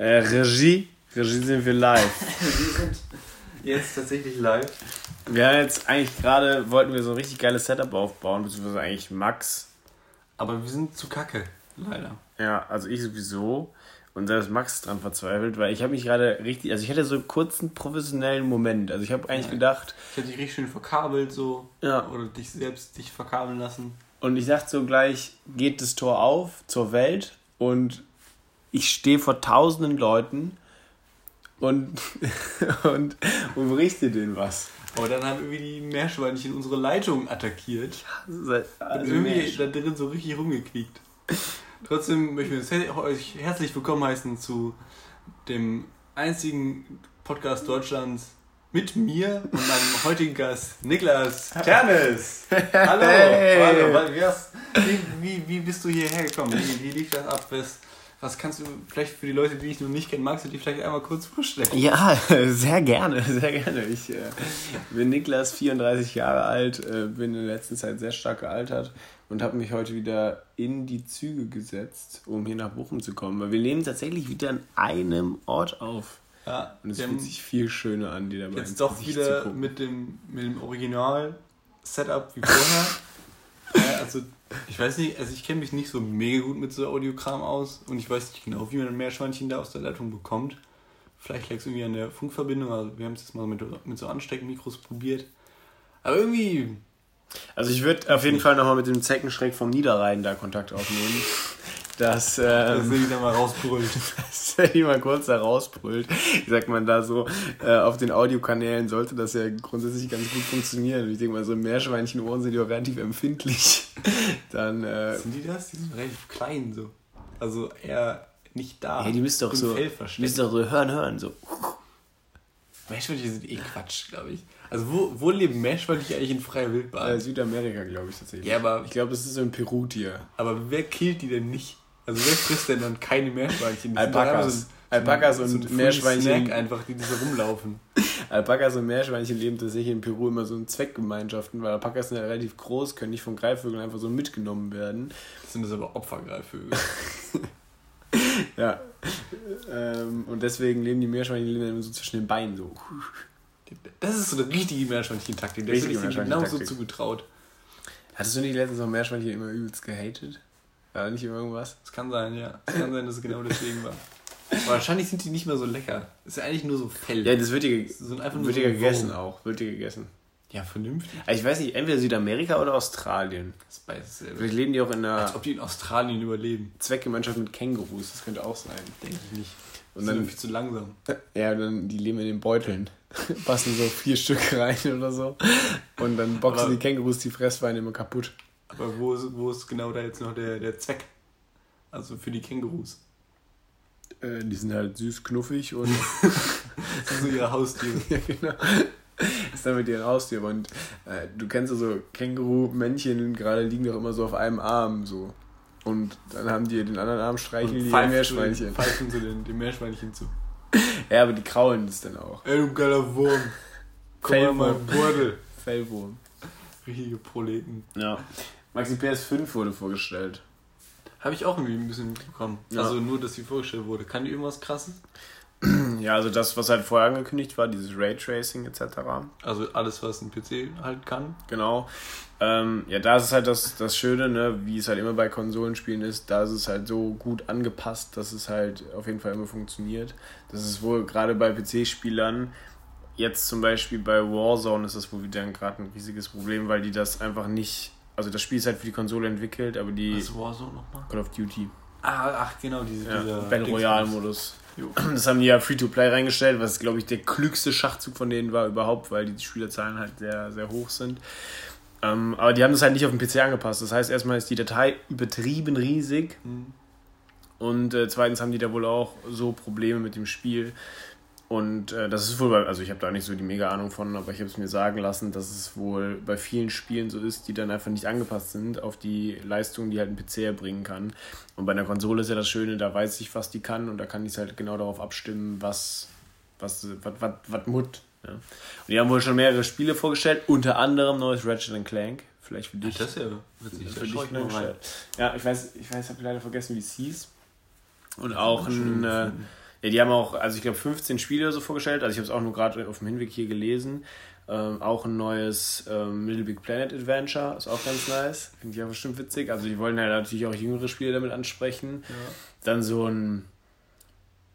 Äh, Regie. Regie sind wir live. wir sind jetzt tatsächlich live. Wir haben jetzt eigentlich gerade, wollten wir so ein richtig geiles Setup aufbauen, beziehungsweise eigentlich Max. Aber wir sind zu kacke, leider. Ja, also ich sowieso. Und da ist Max dran verzweifelt, weil ich habe mich gerade richtig, also ich hatte so einen kurzen professionellen Moment. Also ich habe eigentlich gedacht. Ich hätte dich richtig schön verkabelt so. Ja. Oder dich selbst dich verkabeln lassen. Und ich dachte so gleich, geht das Tor auf zur Welt und ich stehe vor tausenden Leuten und, und, und berichte denen was. Aber dann haben irgendwie die Meerschweinchen unsere Leitung attackiert. Also und irgendwie da drin so richtig rumgequiekt. Trotzdem möchten wir euch herzlich willkommen heißen zu dem einzigen Podcast Deutschlands mit mir und meinem heutigen Gast Niklas Ternes. Hallo, hey. hallo. Wie, wie, wie bist du hierher gekommen? Wie, wie lief das ab? Was, was kannst du vielleicht für die Leute, die dich noch nicht kennen, magst du dich vielleicht einmal kurz vorstellen? Ja, sehr gerne, sehr gerne. Ich äh, bin Niklas, 34 Jahre alt, äh, bin in der letzten Zeit sehr stark gealtert und habe mich heute wieder in die Züge gesetzt, um hier nach Bochum zu kommen. Weil wir nehmen tatsächlich wieder an einem Ort auf. Ja, und es fühlt sich viel schöner an, die dabei Jetzt doch wieder mit dem, mit dem Original-Setup wie vorher. Also, ich weiß nicht, also ich kenne mich nicht so mega gut mit so Audiokram aus und ich weiß nicht genau, wie man ein Meerschweinchen da aus der Leitung bekommt. Vielleicht lag es irgendwie an der Funkverbindung, also wir haben es jetzt mal mit, mit so Ansteckmikros probiert. Aber irgendwie also ich würde auf jeden Fall nochmal mit dem Zeckenschreck vom Niederrhein da Kontakt aufnehmen. Dass, ähm, dass er ihn da mal rausbrüllt. dass er ihn mal kurz da rausbrüllt. Sagt man da so, äh, auf den Audiokanälen sollte das ja grundsätzlich ganz gut funktionieren. Ich denke mal, so Meerschweinchenohren sind ja relativ empfindlich. Dann, äh, sind die das? Die sind relativ klein so. Also eher nicht da. Ja, die müssten doch so, die müssen doch so hören, hören, so. Meerschweinchen sind eh Quatsch, glaube ich. Also wo, wo leben Meerschweinchen eigentlich in freier Wildbahn? Äh, Südamerika, glaube ich tatsächlich. Ja, aber ich glaube, das ist so ein Peru-Tier. Aber wer killt die denn nicht? Also wer frisst denn dann keine Meerschweinchen? Alpakas. Alpakas und so Meerschweinchen. Snack einfach, die so rumlaufen. Alpakas und Meerschweinchen leben tatsächlich in Peru immer so in Zweckgemeinschaften, weil Alpakas sind ja relativ groß, können nicht von Greifvögeln einfach so mitgenommen werden. Das sind das aber Opfergreifvögel. ja. Ähm, und deswegen leben die Meerschweinchen immer so zwischen den Beinen so. Das ist so eine richtige Meerschweinchen-Taktik. Das ist genau so zugetraut. Hattest du nicht letztens noch Meerschweinchen immer übelst gehatet? War nicht irgendwas? Es kann sein, ja. Es kann sein, dass es genau deswegen war. Aber wahrscheinlich sind die nicht mehr so lecker. Das ist ja eigentlich nur so Fell. Ja, das wird dir, so einfach wird dir so gegessen auch. Wird dir gegessen. Ja, vernünftig. Also ich weiß nicht, entweder Südamerika oder Australien. Das ist beides selber. Vielleicht leben die auch in einer. Als ob die in Australien überleben. Zweckgemeinschaft mit Kängurus, das könnte auch sein. Denke ich nicht. Und dann viel zu langsam. Ja, dann die leben in den Beuteln. Passen so vier Stück rein oder so. Und dann boxen aber, die Kängurus die Fressweine immer kaputt. Aber wo ist, wo ist genau da jetzt noch der, der Zweck? Also für die Kängurus. Äh, die sind halt süß, knuffig und. das sind so ihre Haustiere. ja, genau. Das ist damit ihr Haustier. Und äh, du kennst ja so Känguru-Männchen, gerade liegen doch immer so auf einem Arm so. Und dann haben die den anderen Arm streicheln die Meerschweinchen. Pfeifen sie den, den Meerschweinchen zu. Ja, aber die kraulen das dann auch. Ey, du geiler Wurm. Komm mal Bordel. Fellwurm. Richtige Proleten. Ja. Maxi PS5 wurde vorgestellt. Habe ich auch irgendwie ein bisschen mitbekommen. Ja. Also nur, dass sie vorgestellt wurde. Kann die irgendwas krasses? Ja, also das, was halt vorher angekündigt war, dieses Raytracing etc. Also alles, was ein PC halt kann. Genau. Ähm, ja, da ist es halt das, das Schöne, ne, wie es halt immer bei Konsolenspielen ist, da ist es halt so gut angepasst, dass es halt auf jeden Fall immer funktioniert. Das ist wohl gerade bei PC-Spielern, jetzt zum Beispiel bei Warzone ist das wohl wieder gerade ein riesiges Problem, weil die das einfach nicht, also das Spiel ist halt für die Konsole entwickelt, aber die... Was ist Warzone nochmal? Call of Duty. Ah, ach genau, diese, ja, dieser Battle Royale-Modus. Das haben die ja Free-to-Play reingestellt, was glaube ich der klügste Schachzug von denen war überhaupt, weil die Spielerzahlen halt sehr, sehr hoch sind. Ähm, aber die haben das halt nicht auf den PC angepasst. Das heißt, erstmal ist die Datei übertrieben riesig. Mhm. Und äh, zweitens haben die da wohl auch so Probleme mit dem Spiel. Und äh, das ist wohl, bei, also ich habe da nicht so die mega Ahnung von, aber ich habe es mir sagen lassen, dass es wohl bei vielen Spielen so ist, die dann einfach nicht angepasst sind auf die Leistung, die halt ein PC erbringen kann. Und bei einer Konsole ist ja das Schöne, da weiß ich, was die kann und da kann ich es halt genau darauf abstimmen, was, was, was, was, was Mut ja. Und die haben wohl schon mehrere Spiele vorgestellt, unter anderem neues Ratchet Clank. Vielleicht für dich. Das ist ja witzig. Für dich Ja, ich weiß, ich weiß, habe leider vergessen, wie es hieß. Und auch ein, Ja, die haben auch, also ich glaube, 15 Spiele so vorgestellt. Also ich habe es auch nur gerade auf dem Hinweg hier gelesen. Ähm, auch ein neues ähm, Little Big Planet Adventure, ist auch ganz nice. Finde ich auch bestimmt witzig. Also die wollen ja natürlich auch jüngere Spiele damit ansprechen. Ja. Dann so ein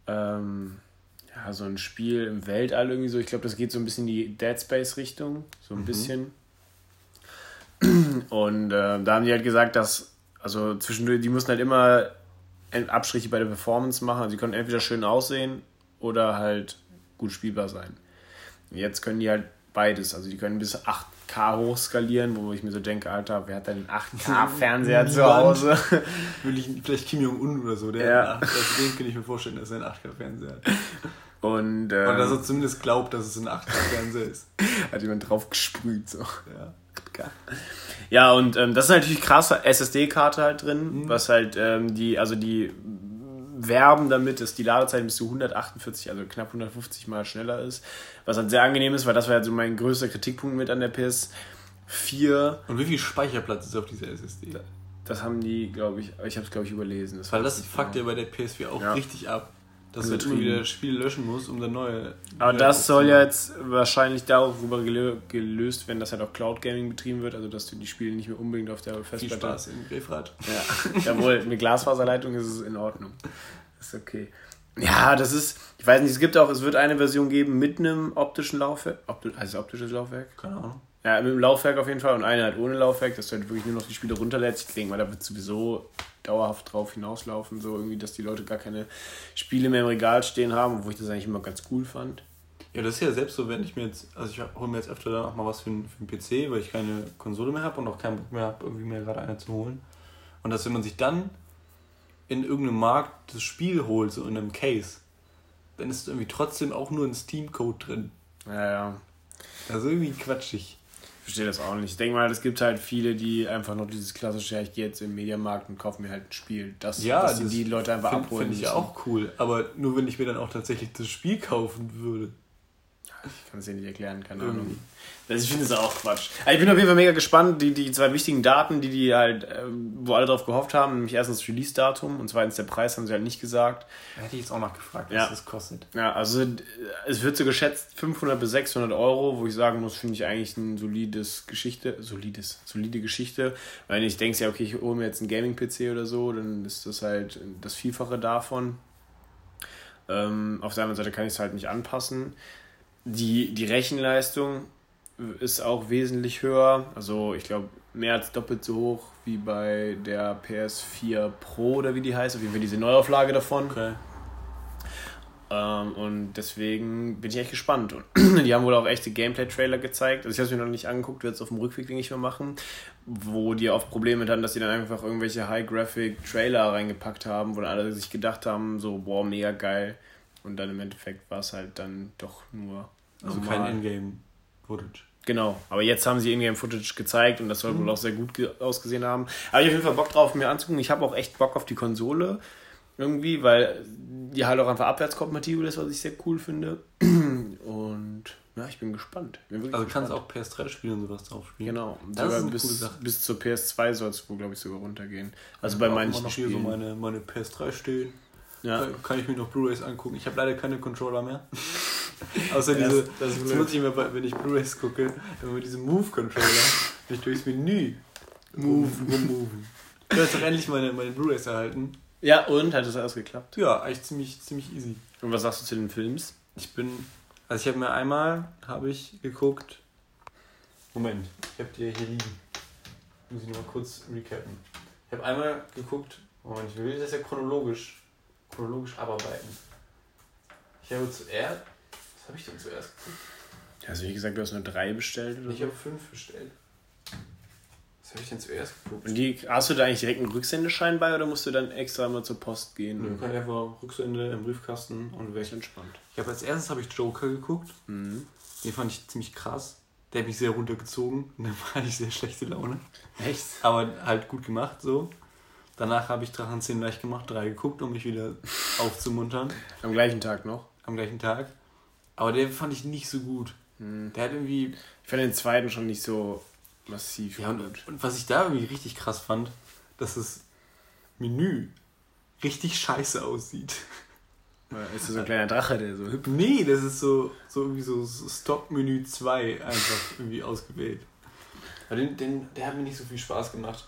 ähm, ja, so ein Spiel im Weltall irgendwie so. Ich glaube, das geht so ein bisschen in die Dead Space Richtung. So ein mhm. bisschen. Und äh, da haben die halt gesagt, dass, also zwischendurch, die mussten halt immer Abstriche bei der Performance machen. Also die konnten entweder schön aussehen oder halt gut spielbar sein. Jetzt können die halt beides. Also die können bis 8K hochskalieren, wo ich mir so denke, Alter, wer hat denn einen 8K-Fernseher zu Hause? Will ich, vielleicht Kim Jong-un oder so, der ja. 8, also den kann ich mir vorstellen, dass er einen 8K-Fernseher hat. Und, ähm, oder dass er zumindest glaubt, dass es ein 8K-Fernseher ist. Hat jemand drauf gesprüht, so. Ja. Ja, und ähm, das ist natürlich krasse SSD-Karte halt drin, mhm. was halt ähm, die, also die werben damit, dass die Ladezeit bis zu 148, also knapp 150 Mal schneller ist. Was halt sehr angenehm ist, weil das war halt so mein größter Kritikpunkt mit an der PS4. Und wie viel Speicherplatz ist auf dieser SSD? Das haben die, glaube ich, ich habe es glaube ich überlesen. Das weil das fuckt ja bei der PS4 auch ja. richtig ab dass du immer wieder Spiele löschen musst, um dann neue. Aber das soll ja jetzt wahrscheinlich darüber gelöst werden, dass halt auch Cloud Gaming betrieben wird, also dass du die Spiele nicht mehr unbedingt auf der Festplatte. Viel Spaß im Griffrad. Ja, jawohl, mit Glasfaserleitung ist es in Ordnung. ist okay. Ja, das ist, ich weiß nicht, es gibt auch, es wird eine Version geben mit einem optischen Laufwerk. Opti es optisches Laufwerk? Keine Ahnung. Ja, mit einem Laufwerk auf jeden Fall und eine halt ohne Laufwerk, dass du halt wirklich nur noch die Spiele runterlädst. Ich denke mal, da wird sowieso dauerhaft drauf hinauslaufen, so irgendwie, dass die Leute gar keine Spiele mehr im Regal stehen haben, wo ich das eigentlich immer ganz cool fand. Ja, das ist ja selbst so, wenn ich mir jetzt, also ich hole mir jetzt öfter dann auch mal was für einen, für einen PC, weil ich keine Konsole mehr habe und auch keinen Bock mehr habe, irgendwie mir gerade eine zu holen. Und dass wenn man sich dann in irgendeinem Markt das Spiel holt, so in einem Case, dann ist irgendwie trotzdem auch nur ein Steam-Code drin. Ja, ja. Also irgendwie quatschig verstehe das auch nicht. Ich denke mal, es gibt halt viele, die einfach noch dieses klassische, ja, ich gehe jetzt im Mediamarkt und kaufe mir halt ein Spiel. Das, ja, dass das die Leute einfach find, abholen. Finde ich auch cool. Aber nur wenn ich mir dann auch tatsächlich das Spiel kaufen würde. Ich kann es dir nicht erklären, keine Irgendwie. Ahnung. Also ich finde es auch Quatsch. Also ich bin auf jeden Fall mega gespannt, die, die zwei wichtigen Daten, die die halt, ähm, wo alle drauf gehofft haben, nämlich erstens das Release-Datum und zweitens der Preis, haben sie halt nicht gesagt. Hätte ich jetzt auch noch gefragt, was ja. das kostet. Ja, also es wird so geschätzt 500 bis 600 Euro, wo ich sagen muss, finde ich eigentlich ein solides Geschichte, solides, solide Geschichte. Weil ich denke ja, okay, ich hole mir jetzt einen Gaming-PC oder so, dann ist das halt das Vielfache davon. Ähm, auf der anderen Seite kann ich es halt nicht anpassen. Die, die Rechenleistung ist auch wesentlich höher. Also ich glaube mehr als doppelt so hoch wie bei der PS4 Pro oder wie die heißt. Auf jeden Fall diese Neuauflage davon. Okay. Ähm, und deswegen bin ich echt gespannt. Und die haben wohl auch echte Gameplay-Trailer gezeigt. Also ich habe es mir noch nicht angeguckt, werde es auf dem Rückweg nicht mehr machen. Wo die oft Probleme hatten, dass sie dann einfach irgendwelche High-Graphic-Trailer reingepackt haben, wo dann alle sich gedacht haben, so, boah, mega geil. Und dann im Endeffekt war es halt dann doch nur also normal. kein Ingame-Footage. Genau, aber jetzt haben sie Ingame-Footage gezeigt und das soll mhm. wohl auch sehr gut ausgesehen haben. Aber ich habe auf jeden Fall Bock drauf, mir anzugucken. Ich habe auch echt Bock auf die Konsole irgendwie, weil die halt auch einfach abwärtskompatibel ist, was ich sehr cool finde. Und ja, ich bin gespannt. Bin also kannst auch PS3 spielen und sowas drauf spielen. Genau, das sogar bis, bis zur PS2 soll es wohl, glaube ich, sogar runtergehen. Also ja, bei manchen noch Spielen. Hier so meine, meine PS3 stehen. Ja. kann ich mir noch Blu-rays angucken. Ich habe leider keine Controller mehr. Außer diese, das, das nutze ich immer, wenn ich Blu-rays gucke, immer diese Move-Controller, ich durchs Menü Move, rummoven. Ich habe jetzt auch endlich meine, meine Blu-rays erhalten. Ja, und? Hat das alles geklappt? Ja, eigentlich ziemlich, ziemlich easy. Und was sagst du zu den Films? Ich bin, also ich habe mir einmal, habe ich geguckt, Moment, ich habe die hier liegen. Muss ich nochmal kurz recappen. Ich habe einmal geguckt, Moment, ich will das ja chronologisch chronologisch abarbeiten. Ich habe zuerst. Was habe ich denn zuerst geguckt? Also wie gesagt, du hast nur drei bestellt oder Ich so? habe fünf bestellt. Was habe ich denn zuerst geguckt? Und die, hast du da eigentlich direkt einen Rücksendeschein bei oder musst du dann extra mal zur Post gehen? Du kannst einfach Rücksende im Briefkasten und wäre ich entspannt. Ich habe als erstes habe ich Joker geguckt. Mhm. Den fand ich ziemlich krass. Der hat mich sehr runtergezogen und dann hatte ich sehr schlechte Laune. Echt? Aber halt gut gemacht so. Danach habe ich Drachen 10 leicht gemacht, drei geguckt, um mich wieder aufzumuntern. Am gleichen Tag noch? Am gleichen Tag. Aber den fand ich nicht so gut. Hm. Der hat irgendwie. Ich fand den zweiten schon nicht so massiv. Ja, und, und was ich da irgendwie richtig krass fand, dass das Menü richtig scheiße aussieht. Ist das so ein kleiner Drache, der so hüpft? Nee, das ist so, so irgendwie so, Stock-Menü 2 einfach irgendwie ausgewählt. Aber den, den, der hat mir nicht so viel Spaß gemacht.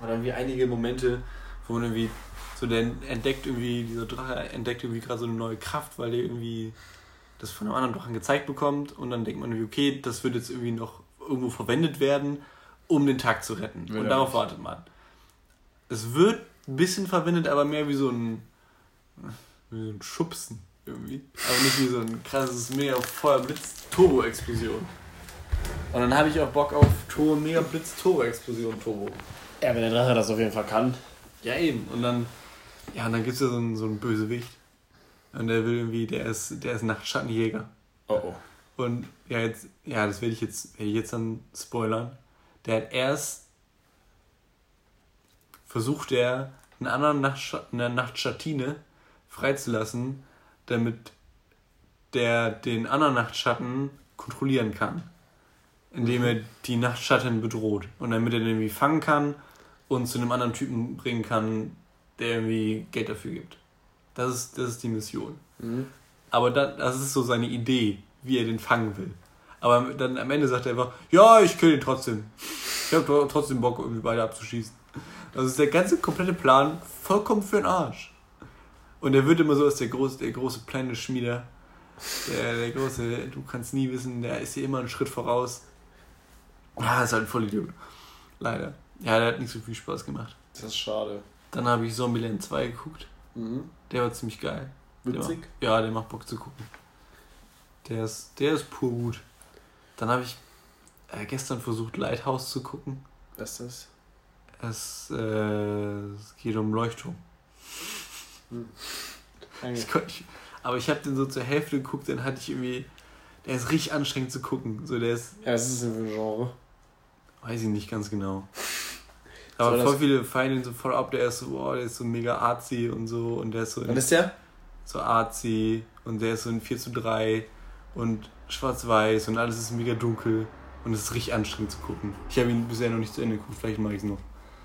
War dann wie einige Momente, wo man irgendwie so der entdeckt irgendwie, dieser Drache entdeckt irgendwie gerade so eine neue Kraft, weil der irgendwie das von einem anderen Drachen gezeigt bekommt und dann denkt man, okay, das wird jetzt irgendwie noch irgendwo verwendet werden, um den Tag zu retten. Will und darauf wartet man. Es wird ein bisschen verwendet, aber mehr wie so ein, wie so ein Schubsen irgendwie. Aber nicht wie so ein krasses Mega Feuer Blitz Turbo Explosion. Und dann habe ich auch Bock auf Turbo Mega Blitz Turbo Explosion Turbo. Ja, wenn der Drache das auf jeden Fall kann. Ja, eben. Und dann ja, und dann gibt es ja so einen, so einen Bösewicht. Und der will irgendwie, der ist, der ist Nachtschattenjäger. Oh oh. Und ja, jetzt, ja, das werde ich jetzt, werde ich jetzt dann spoilern. Der hat erst versucht er, einen anderen Nachtsch eine Nachtschattine freizulassen, damit der den anderen Nachtschatten kontrollieren kann. Indem er die Nachtschatten bedroht. Und damit er den irgendwie fangen kann und zu einem anderen Typen bringen kann, der irgendwie Geld dafür gibt. Das ist, das ist die Mission. Mhm. Aber dann, das ist so seine Idee, wie er den fangen will. Aber dann am Ende sagt er einfach, ja, ich kill ihn trotzdem. Ich habe trotzdem Bock, irgendwie beide abzuschießen. Das ist der ganze komplette Plan vollkommen für den Arsch. Und er wird immer so als der große, der große Pläne-Schmieder. Der, der große, du kannst nie wissen, der ist hier immer einen Schritt voraus. Ja, ist halt ein Vollidiot. Leider. Ja, der hat nicht so viel Spaß gemacht. Das ist schade. Dann habe ich Zombieland 2 geguckt. Mhm. Der war ziemlich geil. Witzig? Macht, ja, der macht Bock zu gucken. Der ist, der ist pur gut. Dann habe ich äh, gestern versucht, Lighthouse zu gucken. Was ist das? Es, äh, es geht um Leuchtturm. Hm. Ich, ich, aber ich habe den so zur Hälfte geguckt, dann hatte ich irgendwie. Der ist richtig anstrengend zu gucken. So, der ist, ja, was ist ein Genre? Weiß ich nicht ganz genau. Aber so, voll viele feiern ihn so voll ab, der ist so, wow, der ist so mega artsy und so und der ist so. Was ist der? So artsy und der ist so in 4 zu 3 und schwarz-weiß und alles ist mega dunkel und es ist richtig anstrengend zu gucken. Ich habe ihn bisher noch nicht zu Ende geguckt, vielleicht mache ich es noch.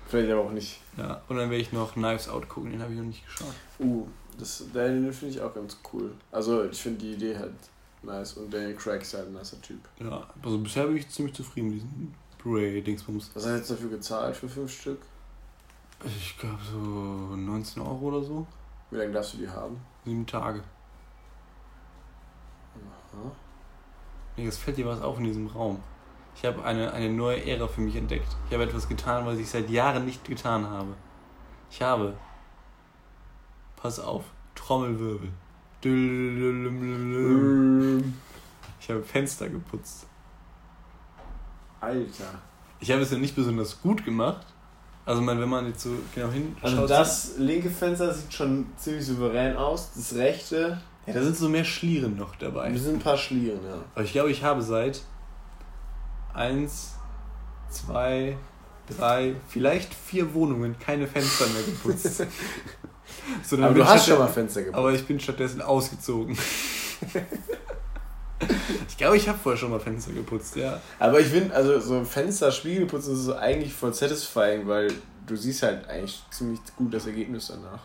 Vielleicht aber auch nicht. Ja, und dann werde ich noch Knives Out gucken, den habe ich noch nicht geschaut. Uh, das, den finde ich auch ganz cool. Also ich finde die Idee halt nice und Daniel Craig ist halt ein nicer Typ. Ja, also bisher bin ich ziemlich zufrieden mit diesem Blu-ray-Dingsbums. Was hast du jetzt dafür gezahlt für fünf Stück? Ich glaube so 19 Euro oder so. Wie lange darfst du die haben? Sieben Tage. Aha. Nee, es fällt dir was auf in diesem Raum. Ich habe eine, eine neue Ära für mich entdeckt. Ich habe etwas getan, was ich seit Jahren nicht getan habe. Ich habe. Pass auf, Trommelwirbel. Ich habe Fenster geputzt. Alter. Ich habe es ja nicht besonders gut gemacht. Also wenn man jetzt so genau hinschaut. Also das linke Fenster sieht schon ziemlich souverän aus. Das rechte. Ja, da sind so mehr Schlieren noch dabei. Da sind ein paar Schlieren, ja. Aber ich glaube, ich habe seit eins, zwei, drei, vielleicht vier Wohnungen keine Fenster mehr geputzt. aber du hast schon mal Fenster geputzt. Aber ich bin stattdessen ausgezogen. Ich glaube, ich habe vorher schon mal Fenster geputzt, ja. Aber ich finde, also so Fenster, Spiegelputzen ist so eigentlich voll satisfying, weil du siehst halt eigentlich ziemlich gut das Ergebnis danach.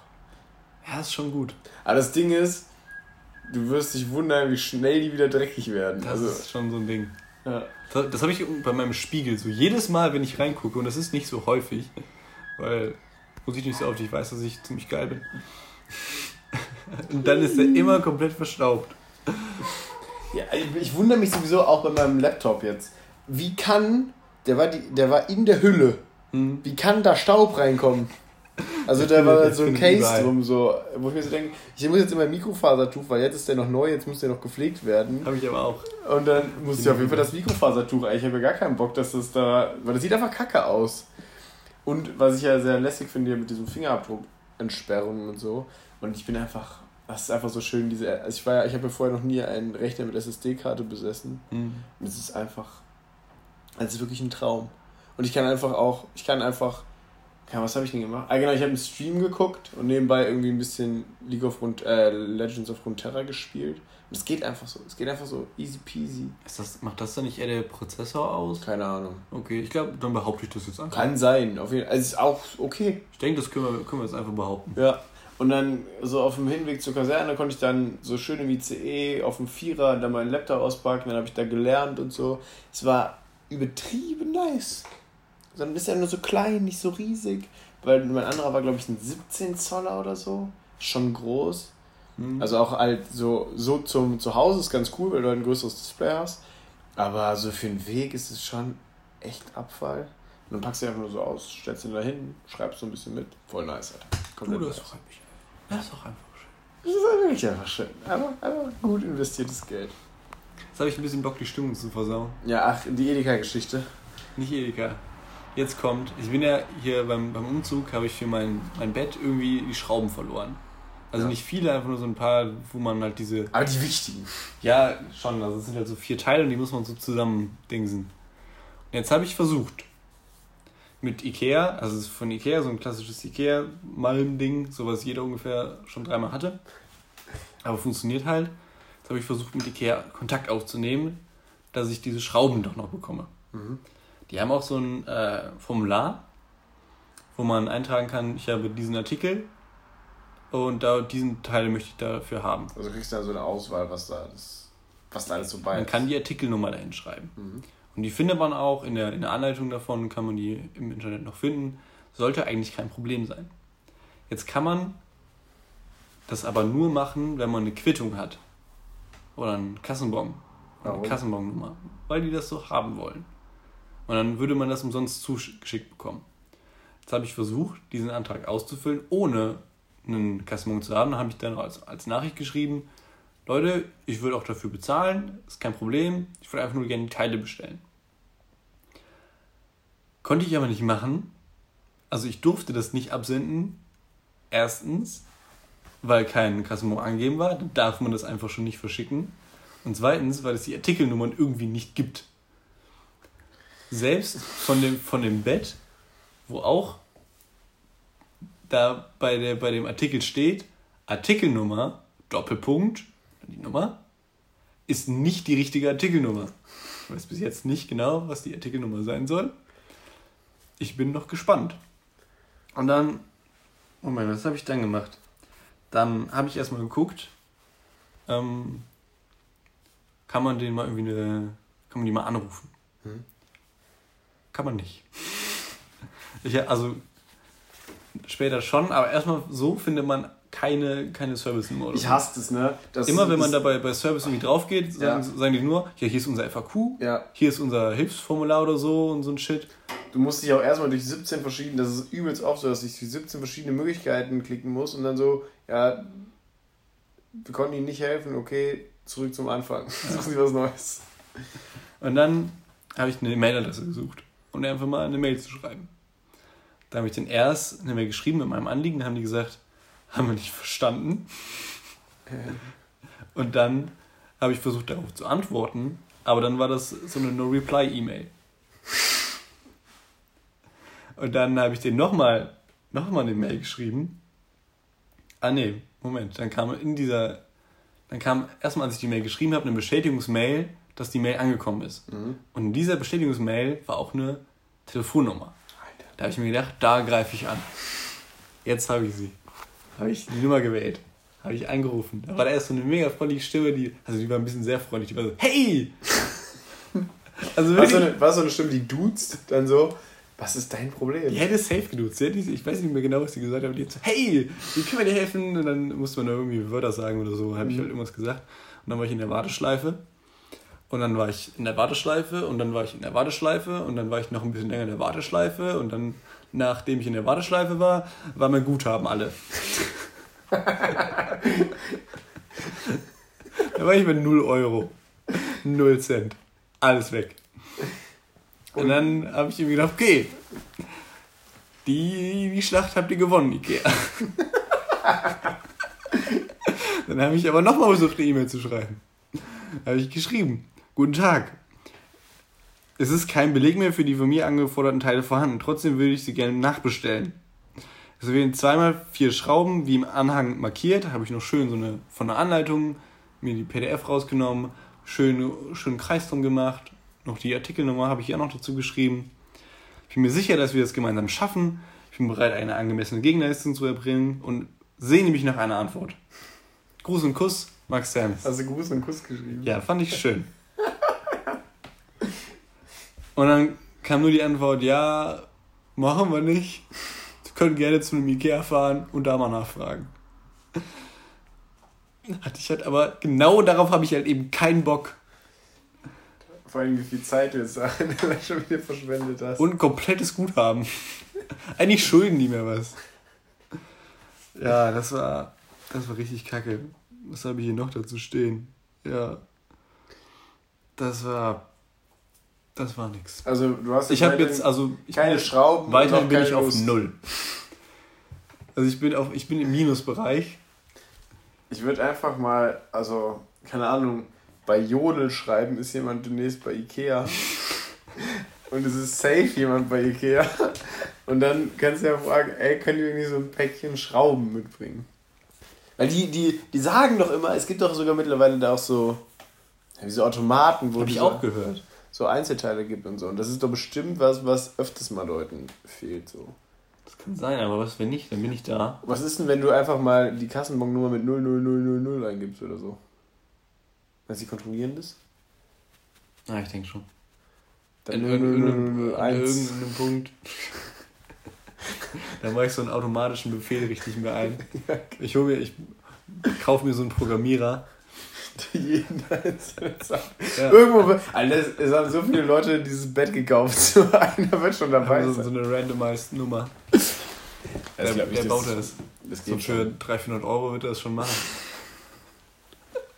Ja, ist schon gut. Aber das Ding ist, du wirst dich wundern, wie schnell die wieder dreckig werden. Das also, ist schon so ein Ding. Ja. Das, das habe ich bei meinem Spiegel so. Jedes Mal, wenn ich reingucke, und das ist nicht so häufig, weil muss ich nicht so oft, ich weiß, dass ich ziemlich geil bin. und dann ist er immer komplett verstaubt. Ja, ich wundere mich sowieso auch bei meinem Laptop jetzt. Wie kann, der war, die, der war in der Hülle, hm. wie kann da Staub reinkommen? Also da war so ein Case drum, so, wo ich mir so denke, ich muss jetzt immer Mikrofasertuch, weil jetzt ist der noch neu, jetzt muss der noch gepflegt werden. Habe ich aber auch. Und dann muss ich auf jeden Fall das Mikrofasertuch, ich habe ja gar keinen Bock, dass das da, weil das sieht einfach kacke aus. Und was ich ja sehr lässig finde, mit diesem Fingerabdruck Entsperrungen und so. Und ich bin einfach das ist einfach so schön, diese. Also ich war ja, ich habe ja vorher noch nie einen Rechner mit SSD-Karte besessen. Mhm. Und es ist einfach. Es ist wirklich ein Traum. Und ich kann einfach auch, ich kann einfach. Ja, was habe ich denn gemacht? Ah, genau, ich habe einen Stream geguckt und nebenbei irgendwie ein bisschen League of Rund, äh, Legends of Runeterra gespielt. Und es geht einfach so. Es geht einfach so easy peasy. Ist das, macht das dann nicht eher der Prozessor aus? Keine Ahnung. Okay, ich glaube, dann behaupte ich das jetzt einfach. Kann sein, auf jeden Fall. Also ist auch okay. Ich denke, das können wir, können wir jetzt einfach behaupten. Ja. Und dann so auf dem Hinweg zur Kaserne konnte ich dann so schön im ICE auf dem Vierer dann meinen Laptop auspacken, dann habe ich da gelernt und so. Es war übertrieben nice. Dann ist er nur so klein, nicht so riesig. Weil mein anderer war, glaube ich, ein 17 Zoller oder so. Schon groß. Mhm. Also auch halt so, so zum Zuhause ist ganz cool, weil du halt ein größeres Display hast. Aber so für den Weg ist es schon echt Abfall. Und dann packst du einfach nur so aus, stellst ihn da hin, schreibst so ein bisschen mit. Voll nice, Alter. Komplett du, das freut mich. Das ist auch einfach schön. Das ist wirklich einfach schön. Einfach, einfach gut investiertes Geld. Jetzt habe ich ein bisschen Bock, die Stimmung zu versauen. Ja, ach, die Edeka-Geschichte. Nicht Edeka. Jetzt kommt, ich bin ja hier beim, beim Umzug, habe ich für mein, mein Bett irgendwie die Schrauben verloren. Also ja. nicht viele, einfach nur so ein paar, wo man halt diese. Aber die wichtigen. Ja, schon. Also es sind halt so vier Teile und die muss man so zusammen dingsen. Und jetzt habe ich versucht, mit Ikea, also es ist von Ikea, so ein klassisches Ikea-Malm-Ding, so was jeder ungefähr schon dreimal hatte. Aber funktioniert halt. Jetzt habe ich versucht, mit Ikea Kontakt aufzunehmen, dass ich diese Schrauben doch noch bekomme. Mhm. Die haben auch so ein äh, Formular, wo man eintragen kann, ich habe diesen Artikel und da, diesen Teil möchte ich dafür haben. Also kriegst du da so eine Auswahl, was da, das, was da alles so bei ist. Man kann die Artikelnummer dahin schreiben. Mhm. Und die findet man auch, in der, in der Anleitung davon kann man die im Internet noch finden. Sollte eigentlich kein Problem sein. Jetzt kann man das aber nur machen, wenn man eine Quittung hat. Oder einen Kassenbon. Oder eine Kassenbonnummer. Weil die das so haben wollen. Und dann würde man das umsonst zugeschickt bekommen. Jetzt habe ich versucht, diesen Antrag auszufüllen, ohne einen Kassenbon zu haben. Dann habe ich dann als, als Nachricht geschrieben, Leute, ich würde auch dafür bezahlen, ist kein Problem. Ich würde einfach nur gerne die Teile bestellen. Konnte ich aber nicht machen. Also ich durfte das nicht absenden. Erstens, weil kein Kassenbon angegeben war. Dann darf man das einfach schon nicht verschicken. Und zweitens, weil es die Artikelnummern irgendwie nicht gibt. Selbst von dem, von dem Bett, wo auch da bei, der, bei dem Artikel steht, Artikelnummer, Doppelpunkt, die Nummer, ist nicht die richtige Artikelnummer. Ich weiß bis jetzt nicht genau, was die Artikelnummer sein soll ich bin noch gespannt. Und dann, Moment, was habe ich dann gemacht? Dann habe ich erstmal geguckt, ähm, kann man den mal irgendwie eine, kann man die mal anrufen? Hm? Kann man nicht. Ich, also später schon, aber erstmal so findet man keine, keine Service-Nummer. Ich hasse das, ne? Das Immer wenn man dabei bei Service irgendwie drauf geht, sagen, ja. sagen die nur, ja, hier ist unser FAQ, ja. hier ist unser Hilfsformular oder so und so ein Shit. Du musst dich auch erstmal durch 17 verschiedene, das ist übelst oft so, dass ich durch 17 verschiedene Möglichkeiten klicken muss und dann so, ja, wir konnten ihnen nicht helfen, okay, zurück zum Anfang. Suchen Sie was Neues. Und dann habe ich eine Mailadresse gesucht, um einfach mal eine Mail zu schreiben. Da habe ich den erst eine Mail geschrieben mit meinem Anliegen, da haben die gesagt, haben wir nicht verstanden. Und dann habe ich versucht darauf zu antworten, aber dann war das so eine No-Reply-E-Mail. Und dann habe ich den nochmal noch mal eine Mail geschrieben. Ah nee, Moment, dann kam in dieser, dann kam erstmal, als ich die Mail geschrieben habe, eine Bestätigungsmail, dass die Mail angekommen ist. Mhm. Und in dieser Bestätigungsmail war auch eine Telefonnummer. Da habe ich mir gedacht, da greife ich an. Jetzt habe ich sie habe ich die Nummer gewählt. Habe ich angerufen. Da war da erst so eine mega freundliche Stimme, die, also die war ein bisschen sehr freundlich, die war so, hey! also war, so eine, war so eine Stimme, die duzt, dann so, was ist dein Problem? Die hätte safe geduzt. Ich weiß nicht mehr genau, was sie gesagt hat, aber die hat so, hey, wie können wir dir helfen? Und dann musste man da irgendwie Wörter sagen oder so, habe mhm. ich halt irgendwas gesagt. Und dann war ich in der Warteschleife. Und dann war ich in der Warteschleife und dann war ich in der Warteschleife und dann war ich noch ein bisschen länger in der Warteschleife und dann nachdem ich in der Warteschleife war, war mein Guthaben alle. da war ich mit 0 Euro. 0 Cent. Alles weg. Und dann habe ich mir gedacht, okay, die, die Schlacht habt ihr gewonnen, Ikea. dann habe ich aber nochmal versucht, eine E-Mail zu schreiben. Da habe ich geschrieben, guten Tag, es ist kein Beleg mehr für die von mir angeforderten Teile vorhanden. Trotzdem würde ich sie gerne nachbestellen. Es werden zweimal vier Schrauben, wie im Anhang markiert. Da habe ich noch schön so eine von der Anleitung mir die PDF rausgenommen, schön, schön Kreis drum gemacht. Noch die Artikelnummer habe ich hier noch dazu geschrieben. Ich bin mir sicher, dass wir das gemeinsam schaffen. Ich bin bereit, eine angemessene Gegenleistung zu erbringen und sehne mich nach einer Antwort. Gruß und Kuss, Max Sams. Hast du Gruß und Kuss geschrieben? Ja, fand ich schön. Und dann kam nur die Antwort, ja, machen wir nicht. Sie können gerne zu einem Ikea fahren und da mal nachfragen. Hatte ich halt, aber genau darauf habe ich halt eben keinen Bock. Vor allem, wie viel Zeit du jetzt schon wieder verschwendet hast. Und ein komplettes Guthaben. Eigentlich schulden die mir was. Ja, das war, das war richtig kacke. Was habe ich hier noch dazu stehen? Ja. Das war. Das war nix. Also, du hast Ich habe jetzt, also. Ich keine bin- Schrauben. Weiterhin bin ich auf Lust. Null. Also ich bin auf, ich bin im Minusbereich. Ich würde einfach mal, also, keine Ahnung, bei Jodel schreiben, ist jemand demnächst bei Ikea. Und es ist safe jemand bei Ikea. Und dann kannst du ja fragen, ey, könnt ihr irgendwie so ein Päckchen Schrauben mitbringen? Weil die, die, die sagen doch immer, es gibt doch sogar mittlerweile da auch so, wie so Automaten, wo Habe die ich auch gehört. So Einzelteile gibt und so. Und das ist doch bestimmt was, was öfters mal Leuten fehlt. So. Das kann sein, aber was wenn nicht, dann bin ich da. Was ist denn, wenn du einfach mal die Kassenbonnummer mit 00000 eingibst oder so? Dass sie kontrollieren das? Ja, ich denke schon. Dann In irgendeinem, in 00001. irgendeinem Punkt. Dann mache ich so einen automatischen Befehl richtig mir ein. Ich hole mir, ich kaufe mir so einen Programmierer. jeden einzelnen Sachen. Ja. Irgendwo, Alter, es, haben so viele Leute dieses Bett gekauft. So einer wird schon dabei Also so, sein. so eine randomized Nummer. Das Wer, glaub ich, wer das- baut das? Das So für schon. 300, 400 Euro wird er das schon machen.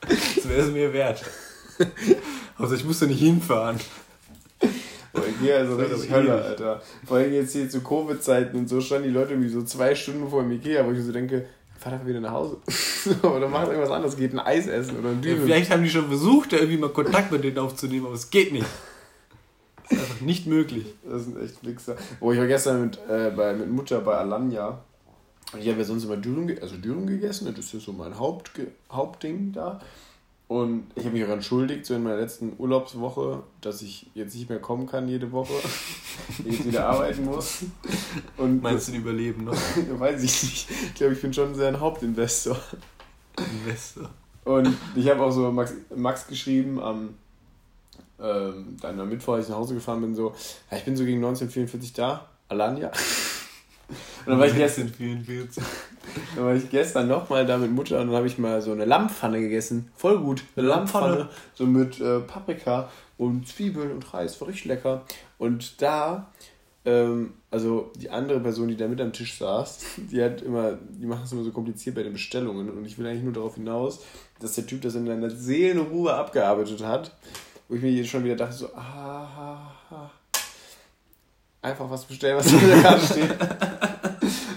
Das wäre es mir wert. Also ich musste nicht hinfahren. Boah, Ikea ist so Das ist richtig Hölle. Alter. Vor allem jetzt hier zu Covid-Zeiten und so standen die Leute irgendwie so zwei Stunden vor dem Ikea, wo ich so denke, fahr doch wieder nach Hause. oder mach irgendwas anderes, geht ein Eis essen oder ein Dübel. vielleicht haben die schon versucht, da irgendwie mal Kontakt mit denen aufzunehmen, aber es geht nicht. Das ist einfach nicht möglich. Das sind echt Wichser. Wo ich war gestern mit, äh, bei, mit Mutter bei Alanya. Und ich habe ja sonst immer Dürüm, also Dürüm gegessen. Das ist ja so mein Haupt, Hauptding da. Und ich habe mich auch entschuldigt, so in meiner letzten Urlaubswoche, dass ich jetzt nicht mehr kommen kann jede Woche. ich jetzt wieder arbeiten muss. Und Meinst du, die überleben noch? weiß ich nicht. Ich glaube, ich bin schon sehr ein Hauptinvestor. Investor. Und ich habe auch so Max, Max geschrieben am ähm, dann am Mittwoch, als ich nach Hause gefahren bin, so, ja, ich bin so gegen 1944 da, Alanya. Und dann war ich gestern, 44. dann war ich gestern nochmal da mit Mutter und dann habe ich mal so eine Lammpfanne gegessen. Voll gut. Eine Lammpfanne? Lammpfanne. So mit äh, Paprika und Zwiebeln und Reis. War richtig lecker. Und da, ähm, also die andere Person, die da mit am Tisch saß, die hat immer, die machen es immer so kompliziert bei den Bestellungen. Und ich will eigentlich nur darauf hinaus, dass der Typ das in einer Seelenruhe abgearbeitet hat. Wo ich mir jetzt schon wieder dachte, so, ah, ah, ah. einfach was bestellen, was in der Karte steht.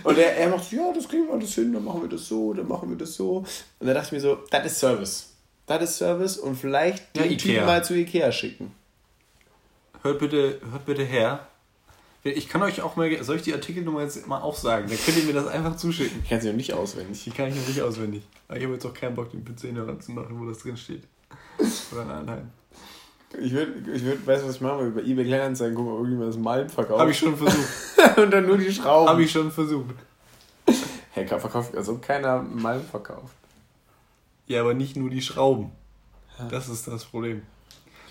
Und er, er macht so, ja, das kriegen wir alles hin, dann machen wir das so, dann machen wir das so. Und da dachte ich mir so, das ist Service. Das ist Service und vielleicht Ja, den Ikea. Typen mal zu Ikea schicken. Hört bitte, hört bitte her. Ich kann euch auch mal, soll ich die Artikelnummer jetzt mal aufsagen? Dann könnt ihr mir das einfach zuschicken. Ich kann sie noch nicht auswendig. Die kann ich noch nicht auswendig. Aber ich habe jetzt auch keinen Bock, den PC noch zu machen, wo das drin steht. Oder ein Anhang. Ich würde, ich würd, weißt du, was ich machen will? Über eBay Kleinanzeigen gucken, ob irgendjemand das Malm verkauft. Habe ich schon versucht. und dann nur die Schrauben. Habe ich schon versucht. Hey, verkauft, also keiner Malm verkauft. Ja, aber nicht nur die Schrauben. Das ist das Problem.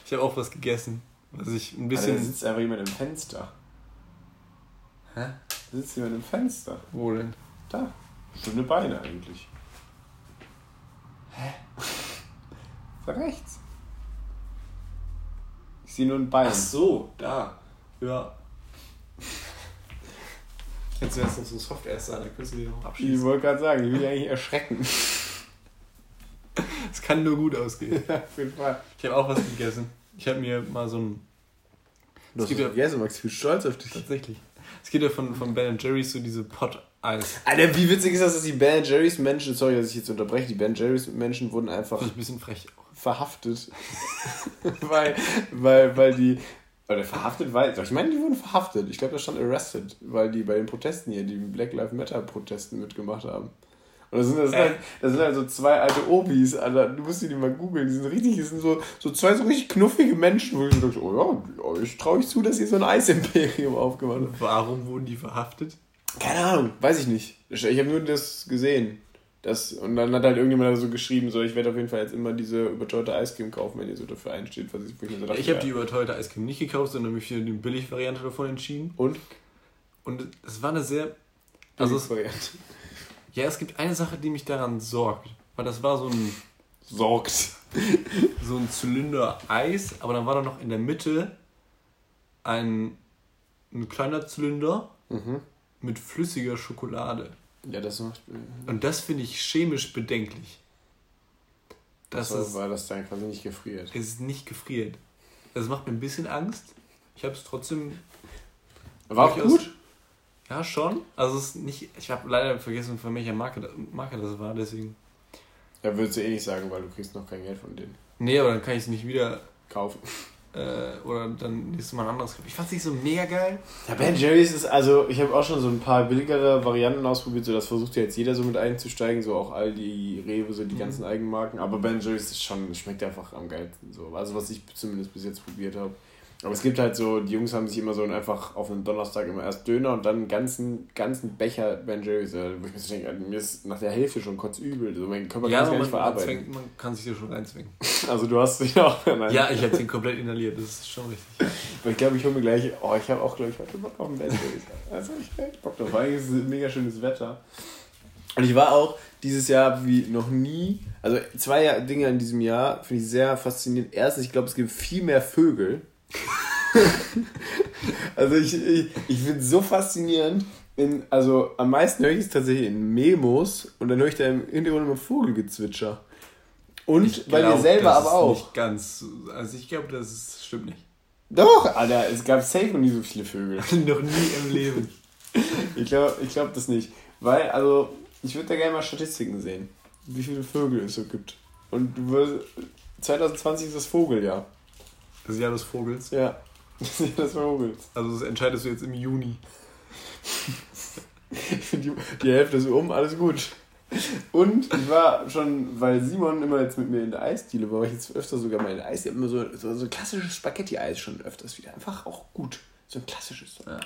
Ich habe auch was gegessen, was ich ein Bisschen. Da bisschen. sitzt einfach jemand im Fenster. Hä? Da sitzt jemand im Fenster. Wo denn? Da. Schöne Beine eigentlich. Hä? Da rechts. Ich sehe nur ein Bein. Ach so, da. Ja. Jetzt wär's noch so soft erst sein, dann könntest du die noch Ich abschießen. wollte gerade sagen, ich will dich eigentlich erschrecken. Es kann nur gut ausgehen. Ja, Auf jeden Fall. Ich habe auch was gegessen. Ich habe mir mal so ein. Du hast vergessen, Max. Ich bin stolz auf dich. Tatsächlich. Es gibt ja von, von Ben Jerry's so diese Pot-Eis. Alter, wie witzig ist das, dass die Ben Jerry's Menschen, sorry, dass ich jetzt unterbreche, die Ben Jerry's Menschen wurden einfach Finde ich ein bisschen frech auch. Verhaftet. weil, weil, weil die. Oder verhaftet, weil. Ich meine, die wurden verhaftet. Ich glaube, da stand arrested, weil die bei den Protesten hier, die Black Lives Matter Protesten mitgemacht haben. Und das sind, das, sind Äh. halt, das sind halt so zwei alte Obis, Alter. Du musst die mal googeln. Die sind richtig, das sind so, so zwei so richtig knuffige Menschen, wo ich so dachte, oh ja, ja, ich traue ich zu, dass ihr so ein Eisimperium aufgemacht habt. Warum wurden die verhaftet? Keine Ahnung, weiß ich nicht. Ich habe nur das gesehen. Das, und dann hat halt irgendjemand so geschrieben, so ich werde auf jeden Fall jetzt immer diese überteuerte Eiscreme kaufen, wenn ihr so dafür einsteht, was ich, wo ich mir so dachte, Ich habe die überteuerte Eiscreme nicht gekauft, sondern mich für die Billigvariante davon entschieden. Und? Und es war eine sehr. Also es, ja, es gibt eine Sache, die mich daran sorgt. Weil das war so ein. Sorgt. So ein Zylinder Eis, aber dann war da noch in der Mitte ein, ein kleiner Zylinder mhm. mit flüssiger Schokolade. Ja, das macht. Äh, Und das finde ich chemisch bedenklich. Das war, ist, weil das dann quasi nicht gefriert. Es ist nicht gefriert. Das macht mir ein bisschen Angst. Ich habe es trotzdem. War auch gut? Ja, schon. Also es ist nicht. Ich habe leider vergessen, von welcher Marke, Marke das war, deswegen. Ja, würdest du eh nicht sagen, weil du kriegst noch kein Geld von denen. Nee, aber dann kann ich es nicht wieder kaufen. Äh, oder dann nächstes Mal ein anderes. Ich fand es nicht so mega geil. Ja, Ben Jerry's ist, also ich habe auch schon so ein paar billigere Varianten ausprobiert, so das versucht ja jetzt jeder so mit einzusteigen, so auch all die Rewe, so die mhm. ganzen Eigenmarken. Aber Ben Jerry's ist schon, schmeckt einfach am geilsten so. Also was ich zumindest bis jetzt probiert habe. Aber es gibt halt so, die Jungs haben sich immer so einfach auf einen Donnerstag immer erst Döner und dann einen ganzen, ganzen Becher Ben Jerry's. Wo ich mir so denke, mir ist nach der Hälfte schon kurz übel. So, mein Körper ja, kann es gar nicht verarbeiten. Zwängt, man kann sich ja schon reinzwingen. Also du hast dich auch... Nein. Ja, ich habe den komplett inhaliert, das ist schon richtig. ich glaube, ich hole mir gleich... Oh, ich habe auch, glaube ich, heute Bock auf einen Ben Jerry's. Also ich echt Bock drauf. Vor allem ist es mega schönes Wetter. Und ich war auch dieses Jahr wie noch nie... Also zwei Dinge in diesem Jahr finde ich sehr faszinierend. Erstens, ich glaube, es gibt viel mehr Vögel also ich, ich, ich finde es so faszinierend. In, also am meisten höre ich es tatsächlich in Memos und dann höre ich da im Hintergrund immer Vogelgezwitscher. Und ich bei glaub, mir selber aber auch. Nicht ganz. Also ich glaube, das ist, stimmt nicht. Doch, Alter, es gab safe noch nie so viele Vögel. noch nie im Leben. ich glaube ich glaub das nicht. Weil, also, ich würde da gerne mal Statistiken sehen, wie viele Vögel es so gibt. Und du wirst, 2020 ist das Vogeljahr. Das Jahr des Vogels? Ja. Das Jahr des Vogels. Also das entscheidest du jetzt im Juni. die, die Hälfte ist um, alles gut. Und ich war schon, weil Simon immer jetzt mit mir in der Eisdiele war, war ich jetzt öfter sogar mal in der Eisdiele. Immer so, so, so klassisches Spaghetti-Eis schon öfters wieder. Einfach auch gut. So ein klassisches. Ja.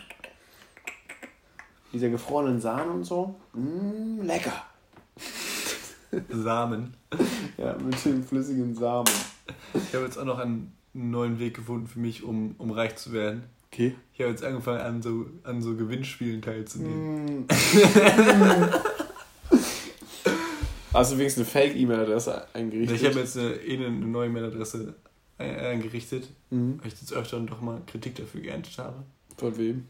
Dieser gefrorenen Sahne und so. Mmh, lecker. Samen. Ja, mit dem flüssigen Samen. Ich habe jetzt auch noch einen einen neuen Weg gefunden für mich, um, um reich zu werden. Okay. Ich habe jetzt angefangen, an so, an so Gewinnspielen teilzunehmen. Mm. Hast du wenigstens eine Fake-E-Mail-Adresse eingerichtet? Ich habe jetzt eine, eh eine neue E-Mail-Adresse eingerichtet, mhm. weil ich jetzt öfter doch mal Kritik dafür geerntet habe. Von wem?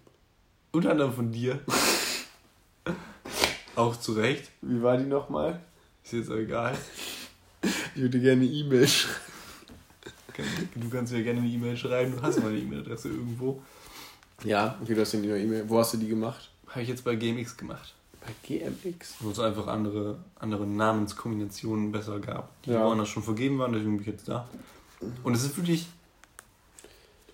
Unter anderem von dir. Auch zu Recht. Wie war die nochmal? Ist jetzt egal. Ich würde gerne eine E-Mail schreiben. Du kannst mir gerne eine E-Mail schreiben, du hast meine E-Mail-Adresse irgendwo. Ja, okay, du hast die E-Mail. Wo hast du die gemacht? Habe ich jetzt bei GMX gemacht. Bei GMX? Wo es einfach andere, andere Namenskombinationen besser gab, die ja. woanders schon vergeben waren, deswegen bin ich jetzt da. Und es ist wirklich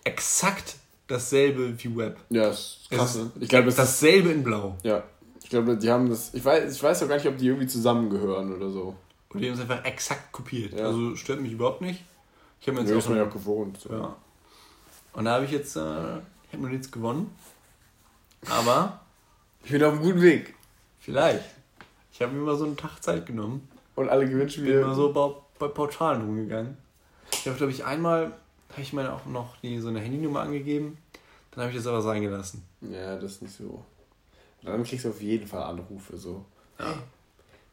exakt dasselbe wie Web. Ja, ist krass. Ne? ich glaube, dasselbe in Blau. Ja. Ich glaube, die haben das. Ich weiß, ich weiß auch gar nicht, ob die irgendwie zusammengehören oder so. Und die haben es einfach exakt kopiert. Ja. Also stört mich überhaupt nicht. Ich habe mir jetzt auch, ja auch gewohnt. So. Ja. Und da habe ich jetzt, äh, ich habe noch nichts gewonnen. Aber. ich bin auf einem guten Weg. Vielleicht. Ich habe mir mal so einen Tag Zeit genommen. Und alle Gewinnspiele. Bin mal so bei, bei Portalen rumgegangen. Ich habe, glaube ich, einmal, habe ich mir auch noch die, so eine Handynummer angegeben. Dann habe ich das aber sein gelassen. Ja, das ist nicht so. Dann kriegst du auf jeden Fall Anrufe so. Ja.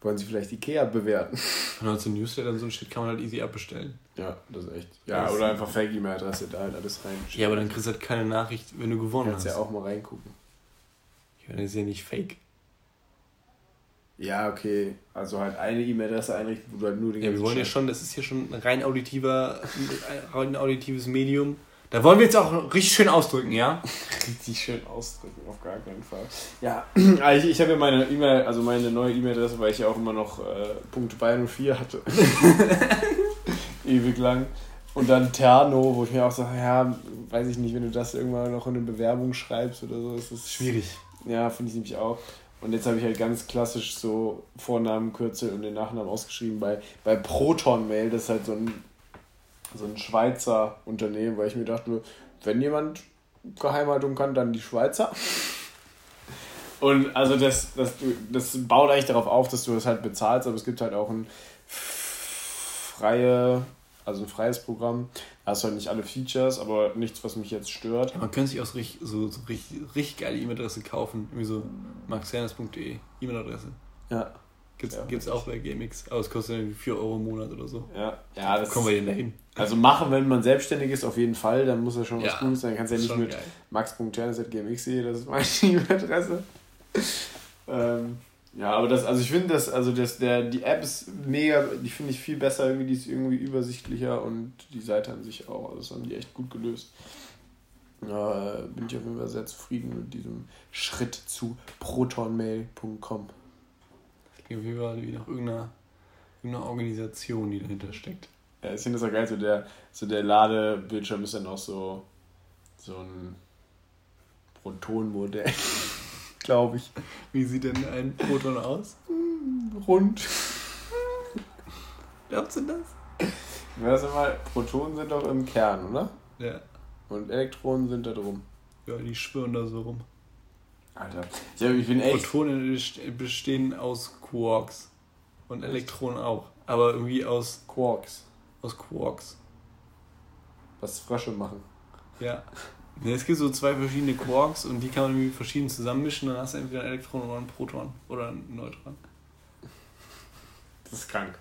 Wollen Sie vielleicht Ikea bewerten? Wenn man so Newsletter und so ein Shit kann man halt easy abbestellen. Ja, das ist echt. Ja, ja oder einfach Fake-E-Mail-Adresse, da halt alles rein. Ja, aber dann kriegst du halt keine Nachricht, wenn du gewonnen hast. Kannst ja auch mal reingucken. Ich meine, das ist ja nicht fake. Ja, okay. Also halt eine E-Mail-Adresse einrichten, wo du halt nur den Ja, wir wollen ja schon, das ist hier schon ein rein auditiver, ein auditives Medium. Da wollen wir jetzt auch richtig schön ausdrücken, ja? richtig schön ausdrücken, auf gar keinen Fall. Ja, also ich, ich habe ja meine E-Mail, also meine neue E-Mail-Adresse, weil ich ja auch immer noch äh, Punkt Bayern 04 hatte. Ewig lang. Und dann Terno, wo ich mir auch sage, ja, weiß ich nicht, wenn du das irgendwann noch in eine Bewerbung schreibst oder so, ist das. Schwierig. Ja, finde ich nämlich auch. Und jetzt habe ich halt ganz klassisch so Vornamen, Kürzel und den Nachnamen ausgeschrieben bei, bei Proton Mail. Das ist halt so ein so ein Schweizer Unternehmen, weil ich mir dachte, wenn jemand Geheimhaltung kann, dann die Schweizer. Und also das, das, das baut eigentlich darauf auf, dass du das halt bezahlst, aber es gibt halt auch ein freie, also ein freies Programm. Da hast du halt nicht alle Features, aber nichts, was mich jetzt stört. Man könnte sich auch so richtig, so, so richtig, richtig geile E-Mail-Adresse kaufen. Irgendwie so maxhernes.de E-Mail-Adresse. Ja. Gibt's, ja, gibt's auch bei GameX, aber es kostet irgendwie 4 Euro im Monat oder so. Ja, ja das kommen wir denn dahin. Also machen, wenn man selbstständig ist, auf jeden Fall, dann muss er schon was ja, Gutes sein. Dann kannst du ja nicht mit max.ternes.gmx.de, das ist meine E-Mail-Adresse. ähm, ja, aber das, also ich finde das, also das, der, die App ist mega, die finde ich viel besser, irgendwie, die ist irgendwie übersichtlicher und die Seite an sich auch. Also das haben die echt gut gelöst. Ja, bin ich auf jeden Fall sehr zufrieden mit diesem Schritt zu protonmail.com. Klingt auf jeden Fall wie nach irgendeiner, irgendeiner Organisation, die dahinter steckt. Ja, ich finde das auch geil, so der, so der Ladebildschirm ist dann auch so, so ein Proton-Modell. Glaube ich. Wie sieht denn ein Proton aus? Rund. Glaubst du das? Weißt du mal, Protonen sind doch im Kern, oder? Ja. Und Elektronen sind da drum. Ja, die schwirren da so rum. Alter. Ich, ich bin echt. Protonen bestehen aus Quarks. Und Elektronen auch. Aber irgendwie aus. Quarks. Aus Quarks. Was Frösche machen. Ja. Ja, es gibt so zwei verschiedene Quarks und die kann man irgendwie verschieden zusammenmischen, dann hast du entweder ein Elektron oder ein Proton oder ein Neutron. Das ist krank.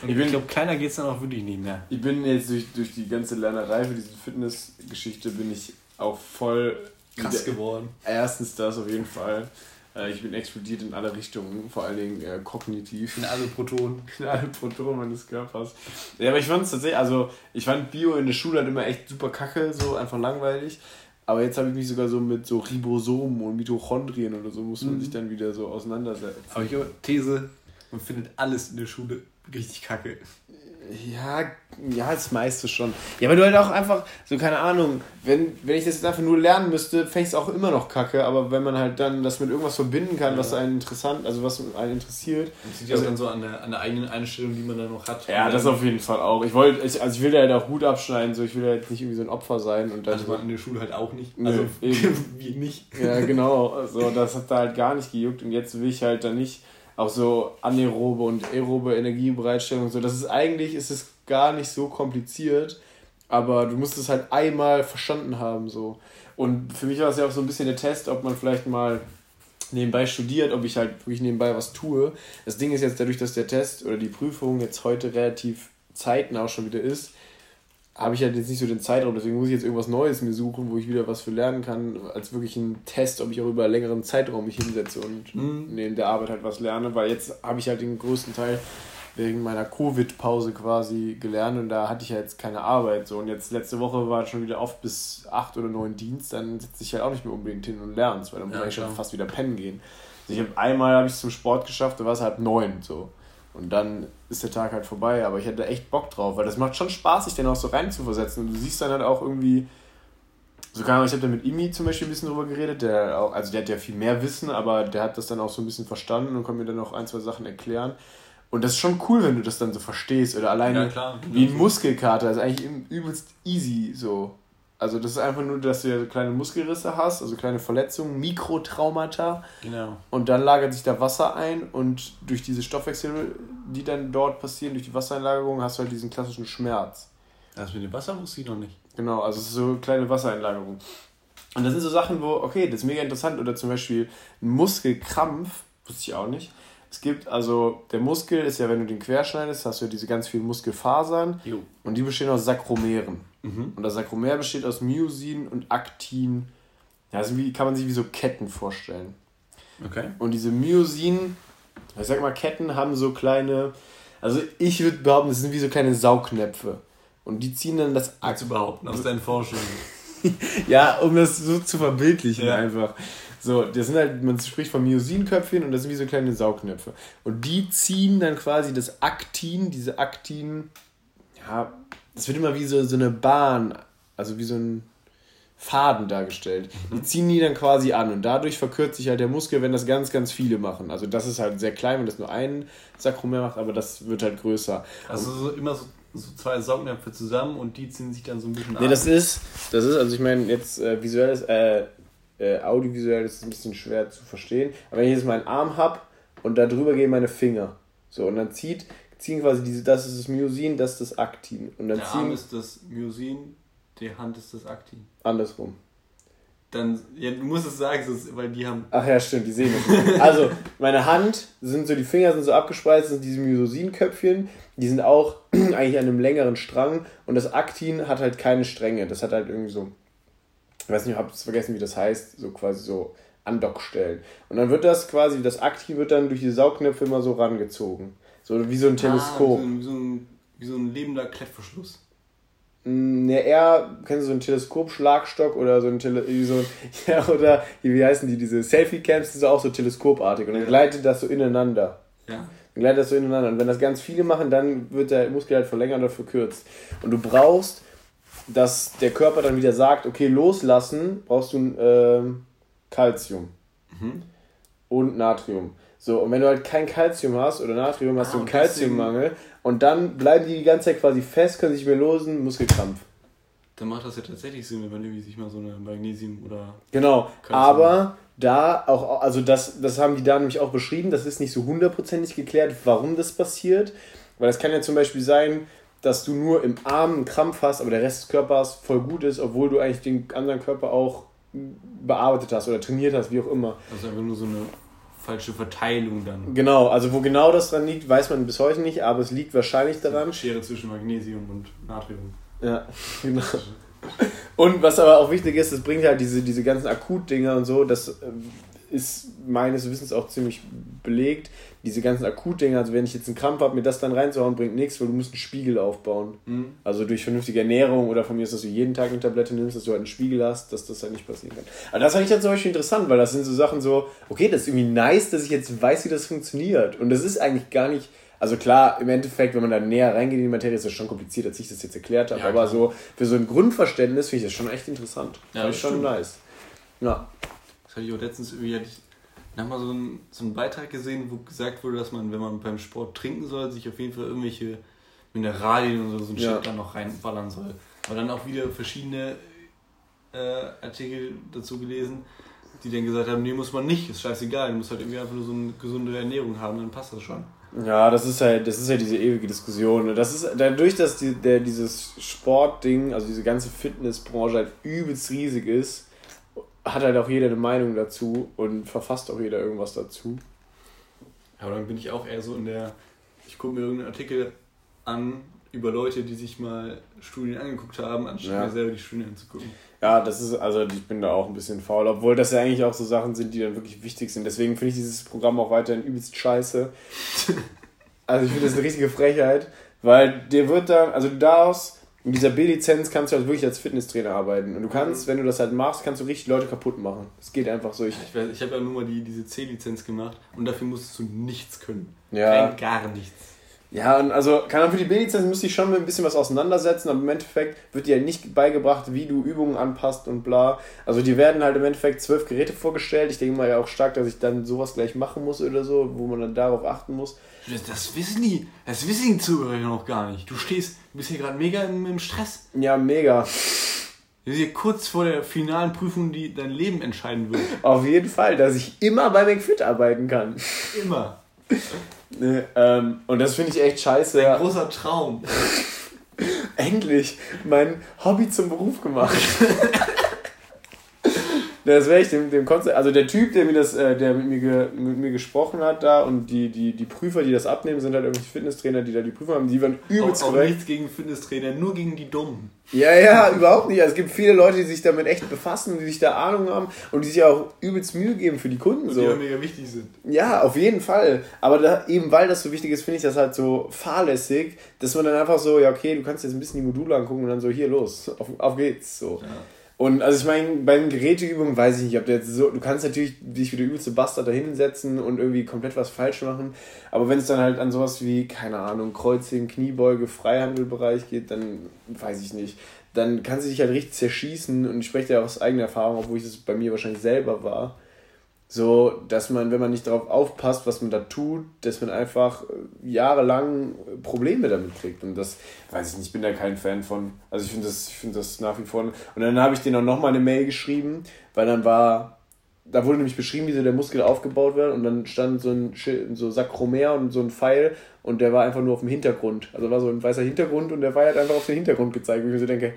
Und ich, ich glaube, kleiner geht es dann auch wirklich nicht mehr. Ich bin jetzt durch, durch die ganze Lernerei für diese Fitnessgeschichte bin ich auch voll krass geworden. Erstens das auf jeden Fall. Äh, ich bin explodiert in alle Richtungen, vor allen Dingen äh, kognitiv. In alle Protonen. In alle Protonen meines Körpers. Ja, aber ich fand es tatsächlich, also ich fand Bio in der Schule halt immer echt super kacke, so einfach langweilig. Aber jetzt habe ich mich sogar so mit so Ribosomen und Mitochondrien oder so, muss man mhm. sich dann wieder so auseinandersetzen. Aber ich habe These, man findet alles in der Schule richtig kacke. Ja, ja, das meiste schon. Ja, weil du halt auch einfach, so keine Ahnung, wenn, wenn ich das jetzt einfach nur lernen müsste, fände ich es auch immer noch kacke, aber wenn man halt dann das mit irgendwas verbinden kann, ja. was einen interessant, also was einen interessiert. Das liegt ja also, dann so an der, an der eigenen Einstellung, die man dann noch hat. Ja, das auf jeden Fall auch. Ich wollte, also ich will da halt auch gut abschneiden, so ich will ja jetzt nicht irgendwie so ein Opfer sein und dann. Also man in der Schule halt auch nicht. Also wie nicht. Ja, genau. Also das hat da halt gar nicht gejuckt und jetzt will ich halt dann nicht auch so anaerobe und aerobe Energiebereitstellung so. Das ist eigentlich ist es gar nicht so kompliziert, aber du musst es halt einmal verstanden haben so. Und für mich war es ja auch so ein bisschen der Test, ob man vielleicht mal nebenbei studiert, ob ich halt wirklich nebenbei was tue. Das Ding ist jetzt dadurch, dass der Test oder die Prüfung jetzt heute relativ zeitnah auch schon wieder ist, habe ich halt jetzt nicht so den Zeitraum, deswegen muss ich jetzt irgendwas Neues mir suchen, wo ich wieder was für lernen kann, als wirklich ein Test, ob ich auch über einen längeren Zeitraum mich hinsetze und mhm. neben der Arbeit halt was lerne, weil jetzt habe ich halt den größten Teil wegen meiner Covid-Pause quasi gelernt und da hatte ich ja jetzt keine Arbeit so und jetzt letzte Woche war schon wieder oft bis acht oder neun Dienst, dann sitze ich halt auch nicht mehr unbedingt hin und lernst, weil dann muss ja, ich schon fast wieder pennen gehen. Also ich habe einmal habe ich es zum Sport geschafft, da war es halb neun so. Und dann ist der Tag halt vorbei. Aber ich hätte echt Bock drauf, weil das macht schon Spaß, sich dann auch so rein zu versetzen. Und du siehst dann halt auch irgendwie, so kann ich habe da mit Imi zum Beispiel ein bisschen drüber geredet, der auch, also der hat ja viel mehr Wissen, aber der hat das dann auch so ein bisschen verstanden und konnte mir dann auch ein, zwei Sachen erklären. Und das ist schon cool, wenn du das dann so verstehst. Oder alleine ja, wie ein Muskelkater. Das ist eigentlich übelst easy so. Also das ist einfach nur, dass du ja kleine Muskelrisse hast, also kleine Verletzungen, Mikrotraumata. Genau. Und dann lagert sich da Wasser ein und durch diese Stoffwechsel, die dann dort passieren, durch die Wassereinlagerung, hast du halt diesen klassischen Schmerz. Das mit dem Wasser wusste ich noch nicht. Genau, also es ist so kleine Wassereinlagerung. Und das sind so Sachen, wo, okay, das ist mega interessant. Oder zum Beispiel ein Muskelkrampf, wusste ich auch nicht. Es gibt also, der Muskel ist ja, wenn du den querschneidest, hast du ja diese ganz vielen Muskelfasern. Jo. Und die bestehen aus Sakromeren. Mhm. Und das Sakromer besteht aus Myosin und Aktin. Ja, also wie kann man sich wie so Ketten vorstellen. Okay. Und diese Myosin, ich sag mal, Ketten haben so kleine, also ich würde behaupten, das sind wie so kleine Saugnäpfe. Und die ziehen dann das Aktin. Zu behaupten, aus deinen Forschungen. ja, um das so zu verbildlichen ja. einfach. So, das sind halt, man spricht von Myosinköpfchen und das sind wie so kleine Saugnäpfe. Und die ziehen dann quasi das Aktin, diese Aktin, ja, das wird immer wie so, so eine Bahn, also wie so ein Faden dargestellt. Die mhm. ziehen die dann quasi an und dadurch verkürzt sich halt der Muskel, wenn das ganz, ganz viele machen. Also das ist halt sehr klein, wenn das nur ein Sakromer macht, aber das wird halt größer. Also so, immer so, so zwei Saugnäpfe zusammen und die ziehen sich dann so ein bisschen an. Nee, das ist, das ist, also ich meine jetzt äh, visuelles, äh, äh, audiovisuell ist es ein bisschen schwer zu verstehen. Aber wenn ich jetzt meinen Arm habe und da drüber gehen meine Finger. So, und dann zieht, ziehen quasi diese, das ist das Myosin, das ist das Aktin. Und dann Der ziehen. Arm ist das Myosin, die Hand ist das Aktin. Andersrum. Dann, ja, du musst es sagen, sonst- weil die haben. Ach ja, stimmt, die sehen das. Also, meine Hand sind so, die Finger sind so abgespreizt, sind diese Myosinköpfchen, die sind auch eigentlich an einem längeren Strang und das Aktin hat halt keine Stränge. Das hat halt irgendwie so, ich weiß nicht, ich habe es vergessen, wie das heißt, so quasi so Andockstellen. Und dann wird das quasi, das Aktin wird dann durch die Saugknöpfe immer so rangezogen. So wie so ein Teleskop. Ah, wie, so ein, wie, so ein, ein lebender Klettverschluss. Ne, eher, kennst du so einen Teleskop-Schlagstock oder so ein Tele wie so ein, ja, oder wie heißen die, diese Selfie-Cams, die sind auch so teleskopartig und dann gleitet das so ineinander. Ja. Dann gleitet das so ineinander. Und wenn das ganz viele machen, dann wird der Muskel halt verlängert oder verkürzt. Und du brauchst, dass der Körper dann wieder sagt, okay, loslassen, brauchst du ähm, Calcium Mhm. und Natrium. So, und wenn du halt kein Calcium hast oder Natrium, hast Ah, du einen Calciummangel und dann bleiben die die ganze Zeit quasi fest, können sich mehr losen, Muskelkrampf. Dann macht das ja tatsächlich Sinn, wenn man irgendwie sich mal so eine Magnesium oder. Genau, Calcium. aber da auch, also das, das haben die da nämlich auch beschrieben, das ist nicht so hundertprozentig geklärt, warum das passiert, weil es kann ja zum Beispiel sein, dass du nur im Arm einen Krampf hast, aber der Rest des Körpers voll gut ist, obwohl du eigentlich den anderen Körper auch bearbeitet hast oder trainiert hast, wie auch immer. Also einfach nur so eine falsche Verteilung dann. Genau, also wo genau das dran liegt, weiß man bis heute nicht, aber es liegt wahrscheinlich daran. Schere zwischen Magnesium und Natrium. Ja, genau. Und was aber auch wichtig ist, es bringt halt diese, diese ganzen Akutdinger und so, das ähm, ist meines Wissens auch ziemlich belegt. Diese ganzen Akutdinger, also wenn ich jetzt einen Krampf habe, mir das dann reinzuhauen, bringt nichts, weil du musst einen Spiegel aufbauen. Mhm. Also durch vernünftige Ernährung oder von mir ist, dass du jeden Tag eine Tablette nimmst, dass du halt einen Spiegel hast, dass das halt nicht passieren kann. Aber das fand ich halt zum Beispiel interessant, weil das sind so Sachen so, okay, das ist irgendwie nice, dass ich jetzt weiß, wie das funktioniert. Und das ist eigentlich gar nicht, also klar, im Endeffekt, wenn man da näher reingeht in die Materie, ist das schon kompliziert, als ich das jetzt erklärt habe. Ja, aber so für so ein Grundverständnis finde ich das schon echt interessant. Ja, das schon stimmt. nice. Ja. Das hatte ich auch letztens irgendwie, hatte ich nochmal so einen, so einen Beitrag gesehen, wo gesagt wurde, dass man, wenn man beim Sport trinken soll, sich auf jeden Fall irgendwelche Mineralien oder so ein Ja. Shit dann noch reinballern soll. Aber dann auch wieder verschiedene äh, Artikel dazu gelesen, die dann gesagt haben, nee, muss man nicht, ist scheißegal, du musst halt irgendwie einfach nur so eine gesunde Ernährung haben, dann passt das schon. Ja, das ist halt, das ist halt diese ewige Diskussion. Das ist dadurch, dass die, der, dieses Sportding, also diese ganze Fitnessbranche halt übelst riesig ist, hat halt auch jeder eine Meinung dazu und verfasst auch jeder irgendwas dazu. Aber dann bin ich auch eher so in der, ich gucke mir irgendeinen Artikel an über Leute, die sich mal Studien angeguckt haben, anstatt Ja. mir selber die Studien anzugucken. Ja, das ist, also ich bin da auch ein bisschen faul, obwohl das ja eigentlich auch so Sachen sind, die dann wirklich wichtig sind. Deswegen finde ich dieses Programm auch weiterhin übelst scheiße. Also ich finde das eine richtige Frechheit, weil dir wird dann, also du darfst, mit dieser B-Lizenz kannst du halt wirklich als Fitnesstrainer arbeiten. Und du kannst, wenn du das halt machst, kannst du richtig Leute kaputt machen. Es geht einfach so. Ich, Ich, weiß- ich habe ja nur mal die, diese C-Lizenz gemacht und dafür musstest du nichts können. Ja. Rein gar nichts. Ja, und also, kann man für die B-Lizenz müsste ich schon mit ein bisschen was auseinandersetzen, aber im Endeffekt wird dir halt nicht beigebracht, wie du Übungen anpasst und bla. Also, die werden halt im Endeffekt zwölf Geräte vorgestellt. Ich denke mal ja auch stark, dass ich dann sowas gleich machen muss oder so, wo man dann darauf achten muss. Das, das wissen die, das wissen die Zuhörer noch gar nicht. Du stehst, du bist hier gerade mega im, im Stress. Ja, mega. Du bist hier kurz vor der finalen Prüfung, die dein Leben entscheiden wird. Auf jeden Fall, dass ich immer bei McFit arbeiten kann. Immer. Ne, ähm, und das finde ich echt scheiße. Ein großer Traum. Endlich mein Hobby zum Beruf gemacht. Das wäre ich dem, dem Konzept. Also der Typ, der mir das, äh, der mit mir, mit mir gesprochen hat da und die, die, die Prüfer, die das abnehmen, sind halt irgendwelche Fitnesstrainer, die da die Prüfer haben, die waren übelst Auch, auch korrekt. nichts gegen Fitnesstrainer, nur gegen die Dummen. Ja, ja, überhaupt nicht. Also es gibt viele Leute, die sich damit echt befassen, die sich da Ahnung haben und die sich auch übelst Mühe geben für die Kunden. Die So. ja mega wichtig sind. Ja, auf jeden Fall. Aber da, eben weil das so wichtig ist, finde ich das halt so fahrlässig, dass man dann einfach so, ja, okay, du kannst jetzt ein bisschen die Module angucken und dann so, hier, los, auf, auf geht's. So. Ja. Und also ich meine, bei den Geräteübungen weiß ich nicht, ob der jetzt so, du kannst natürlich dich wie der übelste Bastard da hinsetzen und irgendwie komplett was falsch machen, aber wenn es dann halt an sowas wie, keine Ahnung, Kreuzheben, Kniebeuge, Freihandelbereich geht, dann weiß ich nicht. Dann kannst du dich halt richtig zerschießen und ich spreche ja aus eigener Erfahrung, obwohl ich das bei mir wahrscheinlich selber war. So, dass man, wenn man nicht darauf aufpasst, was man da tut, dass man einfach äh, jahrelang Probleme damit kriegt. Und das, weiß ich nicht, ich bin da kein Fan von. Also ich finde das, ich finde das nach wie vor. Und dann habe ich denen auch nochmal eine Mail geschrieben, weil dann war, da wurde nämlich beschrieben, wie so der Muskel aufgebaut wird und dann stand so ein Schild, so Sakromer und so ein Pfeil und der war einfach nur auf dem Hintergrund. Also war so ein weißer Hintergrund und der Pfeil hat einfach auf den Hintergrund gezeigt, wo ich mir so denke,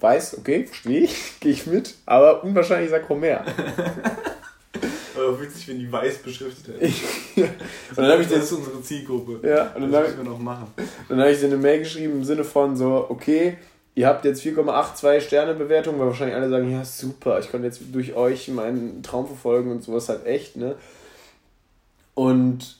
weiß, okay, verstehe ich, gehe ich mit, aber unwahrscheinlich Sakromer. Aber witzig, wenn die weiß beschriftet hätten. und dann habe ich das ist unsere Zielgruppe. Ja, und dann das müssen wir noch machen. Dann habe ich dir eine Mail geschrieben im Sinne von so, okay, ihr habt jetzt 4,82 Sterne Bewertung, weil wahrscheinlich alle sagen, ja super, ich konnte jetzt durch euch meinen Traum verfolgen und sowas halt echt, ne? Und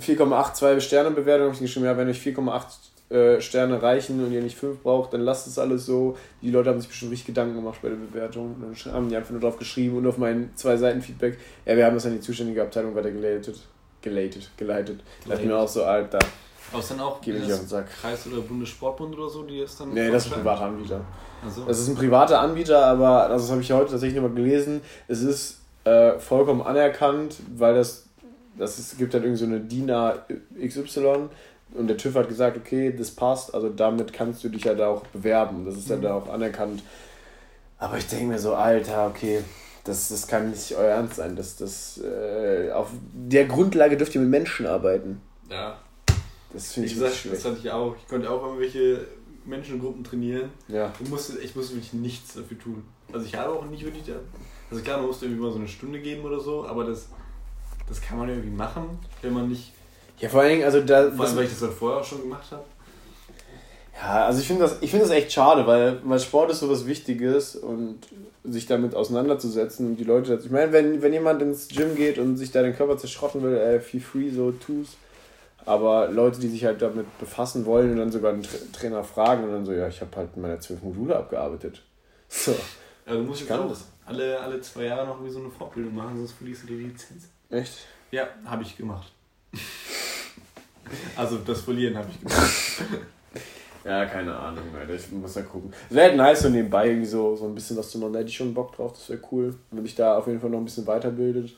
4,82 Sterne Bewertung habe ich geschrieben, ja, wenn euch 4,8 äh, Sterne reichen und ihr nicht fünf braucht, dann lasst es alles so. Die Leute haben sich bestimmt richtig Gedanken gemacht bei der Bewertung. dann haben die einfach nur drauf geschrieben und auf meinen zwei Seiten Feedback, ja, wir haben das an die zuständige Abteilung weitergeleitet. Geleitet, geleitet. Da dachte ich mir auch so, Alter. Aber ist dann auch den Sack. Kreis- oder Bundessportbund oder so, die das dann. Nee, das ist ein privater Anbieter. So. Das ist ein privater Anbieter, aber das habe ich heute tatsächlich nochmal gelesen. Es ist äh, vollkommen anerkannt, weil das, das ist, gibt halt irgendwie so eine DINA XY und der TÜV hat gesagt, okay, das passt, also damit kannst du dich ja da auch bewerben. Das ist ja mhm. da auch anerkannt. Aber ich denke mir so, Alter, okay, das, das kann nicht euer Ernst sein. Das, das, äh, auf der Grundlage dürft ihr mit Menschen arbeiten. Ja. Das finde ich gesagt, schwierig. Das hatte ich auch. Ich konnte auch irgendwelche Menschengruppen trainieren. Ja. Ich musste, ich musste wirklich nichts dafür tun. Also ich habe auch nicht wirklich da. Also klar, man musste irgendwie mal so eine Stunde geben oder so, aber das, das kann man irgendwie machen, wenn man nicht ja, vor allen Dingen, also da. Vor allem, weil ich das halt vorher auch schon gemacht habe. Ja, also ich finde das, find das echt schade, weil, weil Sport ist sowas Wichtiges und sich damit auseinanderzusetzen und die Leute. Ich meine, wenn, wenn jemand ins Gym geht und sich da den Körper zerschrotten will, ey, feel free, so tu's. Aber Leute, die sich halt damit befassen wollen und dann sogar einen Tra Trainer fragen und dann so, ja, ich habe halt meine zwölf Module abgearbeitet. So. Also muss ich kann das. Alle, alle zwei Jahre noch wie so eine Fortbildung machen, sonst verlierst du die Lizenz. Echt? Ja, habe ich gemacht. Also das Verlieren habe ich gemacht. ja, keine Ahnung, Alter. Ich muss da gucken. Wäre halt nice, so nebenbei irgendwie so, so ein bisschen was zu machen. Da hätte ich schon Bock drauf, das wäre cool. Wenn mich da auf jeden Fall noch ein bisschen weiterbildet.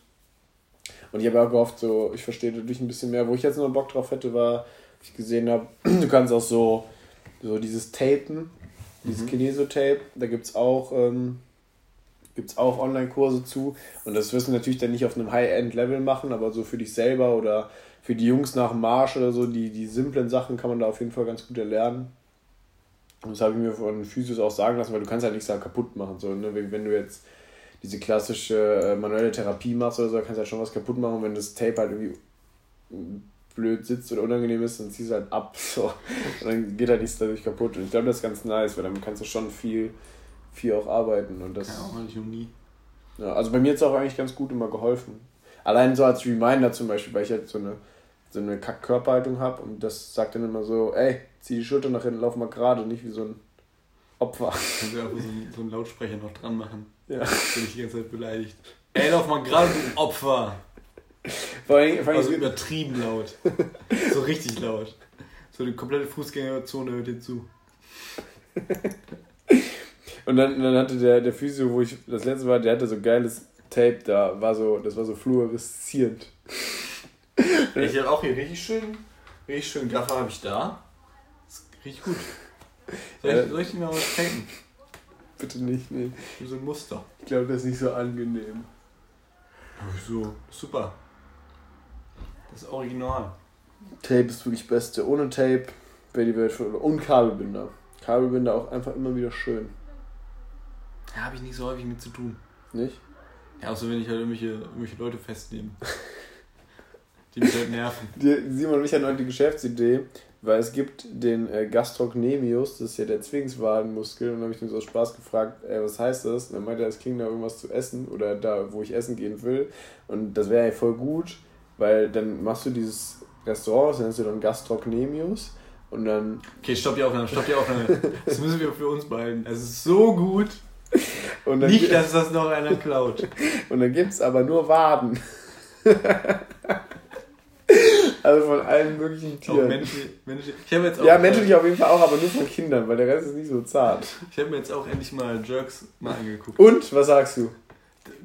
Und ich habe auch gehofft, so, ich verstehe dadurch ein bisschen mehr. Wo ich jetzt noch Bock drauf hätte, war, ich gesehen habe, du kannst auch so, so dieses Tapen, dieses mhm. Kineso-Tape, da gibt es auch, ähm, gibt's auch Online-Kurse zu. Und das wirst du natürlich dann nicht auf einem High-End-Level machen, aber so für dich selber oder für die Jungs nach dem Marsch oder so, die, die simplen Sachen kann man da auf jeden Fall ganz gut erlernen. Und das habe ich mir von Physios auch sagen lassen, weil du kannst halt nichts da kaputt machen. So, ne? Wenn du jetzt diese klassische äh, manuelle Therapie machst oder so, kannst du halt schon was kaputt machen. wenn das Tape halt irgendwie blöd sitzt oder unangenehm ist, dann ziehst du halt ab. So. Und dann geht halt nichts dadurch kaputt. Und ich glaube, das ist ganz nice, weil dann kannst du schon viel, viel auch arbeiten. Und das, ja, auch nicht um nie. Ja, also bei mir hat es auch eigentlich ganz gut immer geholfen. Allein so als Reminder zum Beispiel, weil ich halt so eine so eine Kack-Körperhaltung habe und das sagt dann immer so, ey, zieh die Schulter nach hinten, lauf mal gerade, nicht wie so ein Opfer. Kannst du einfach so einen, so einen Lautsprecher noch dran machen. Ja. Bin ich die ganze Zeit beleidigt. Ey, lauf mal gerade, du Opfer! Vor allem, vor allem also übertrieben laut. so richtig laut. So die komplette Fußgängerzone hört dir zu. Und dann, dann hatte der, der Physio, wo ich das letzte Mal, der hatte so geiles Tape da, war so, das war so fluoreszierend. Ich habe auch hier richtig schön, richtig schön Gaffer habe ich da. Das richtig gut. Soll ich, soll ich mal was tapen? Bitte nicht, nee. So ein Muster. Ich glaube, das ist nicht so angenehm. So, super. Das ist original. Tape ist wirklich Beste. Ohne Tape wäre die Welt voll. Und Kabelbinder. Kabelbinder auch einfach immer wieder schön. Ja, habe ich nicht so häufig mit zu tun. Nicht? Ja, außer wenn ich halt irgendwelche, irgendwelche Leute festnehme. Die mich halt nerven. Die, Simon und ich hatten heute die Geschäftsidee, weil es gibt den äh, Gastrocnemius, das ist ja der Zwillingswadenmuskel, und dann habe ich ihm so aus Spaß gefragt, ey, was heißt das? Und dann meinte er, es klingt da irgendwas zu essen oder da, wo ich essen gehen will. Und das wäre ja voll gut, weil dann machst du dieses Restaurant, das nennst du dann Gastrocnemius. Und dann. Okay, stopp die Aufnahme, stopp die Aufnahme. Das müssen wir für uns behalten. Es ist so gut. Nicht, dass das noch einer klaut. Und dann gibt es aber nur Waden. Also von allen möglichen Tieren. Menschen, Menschen, ich jetzt auch ja, menschlich auf jeden Fall auch, aber nur von Kindern, weil der Rest ist nicht so zart. Ich habe mir jetzt auch endlich mal Jerks mal angeguckt. Und? Was sagst du?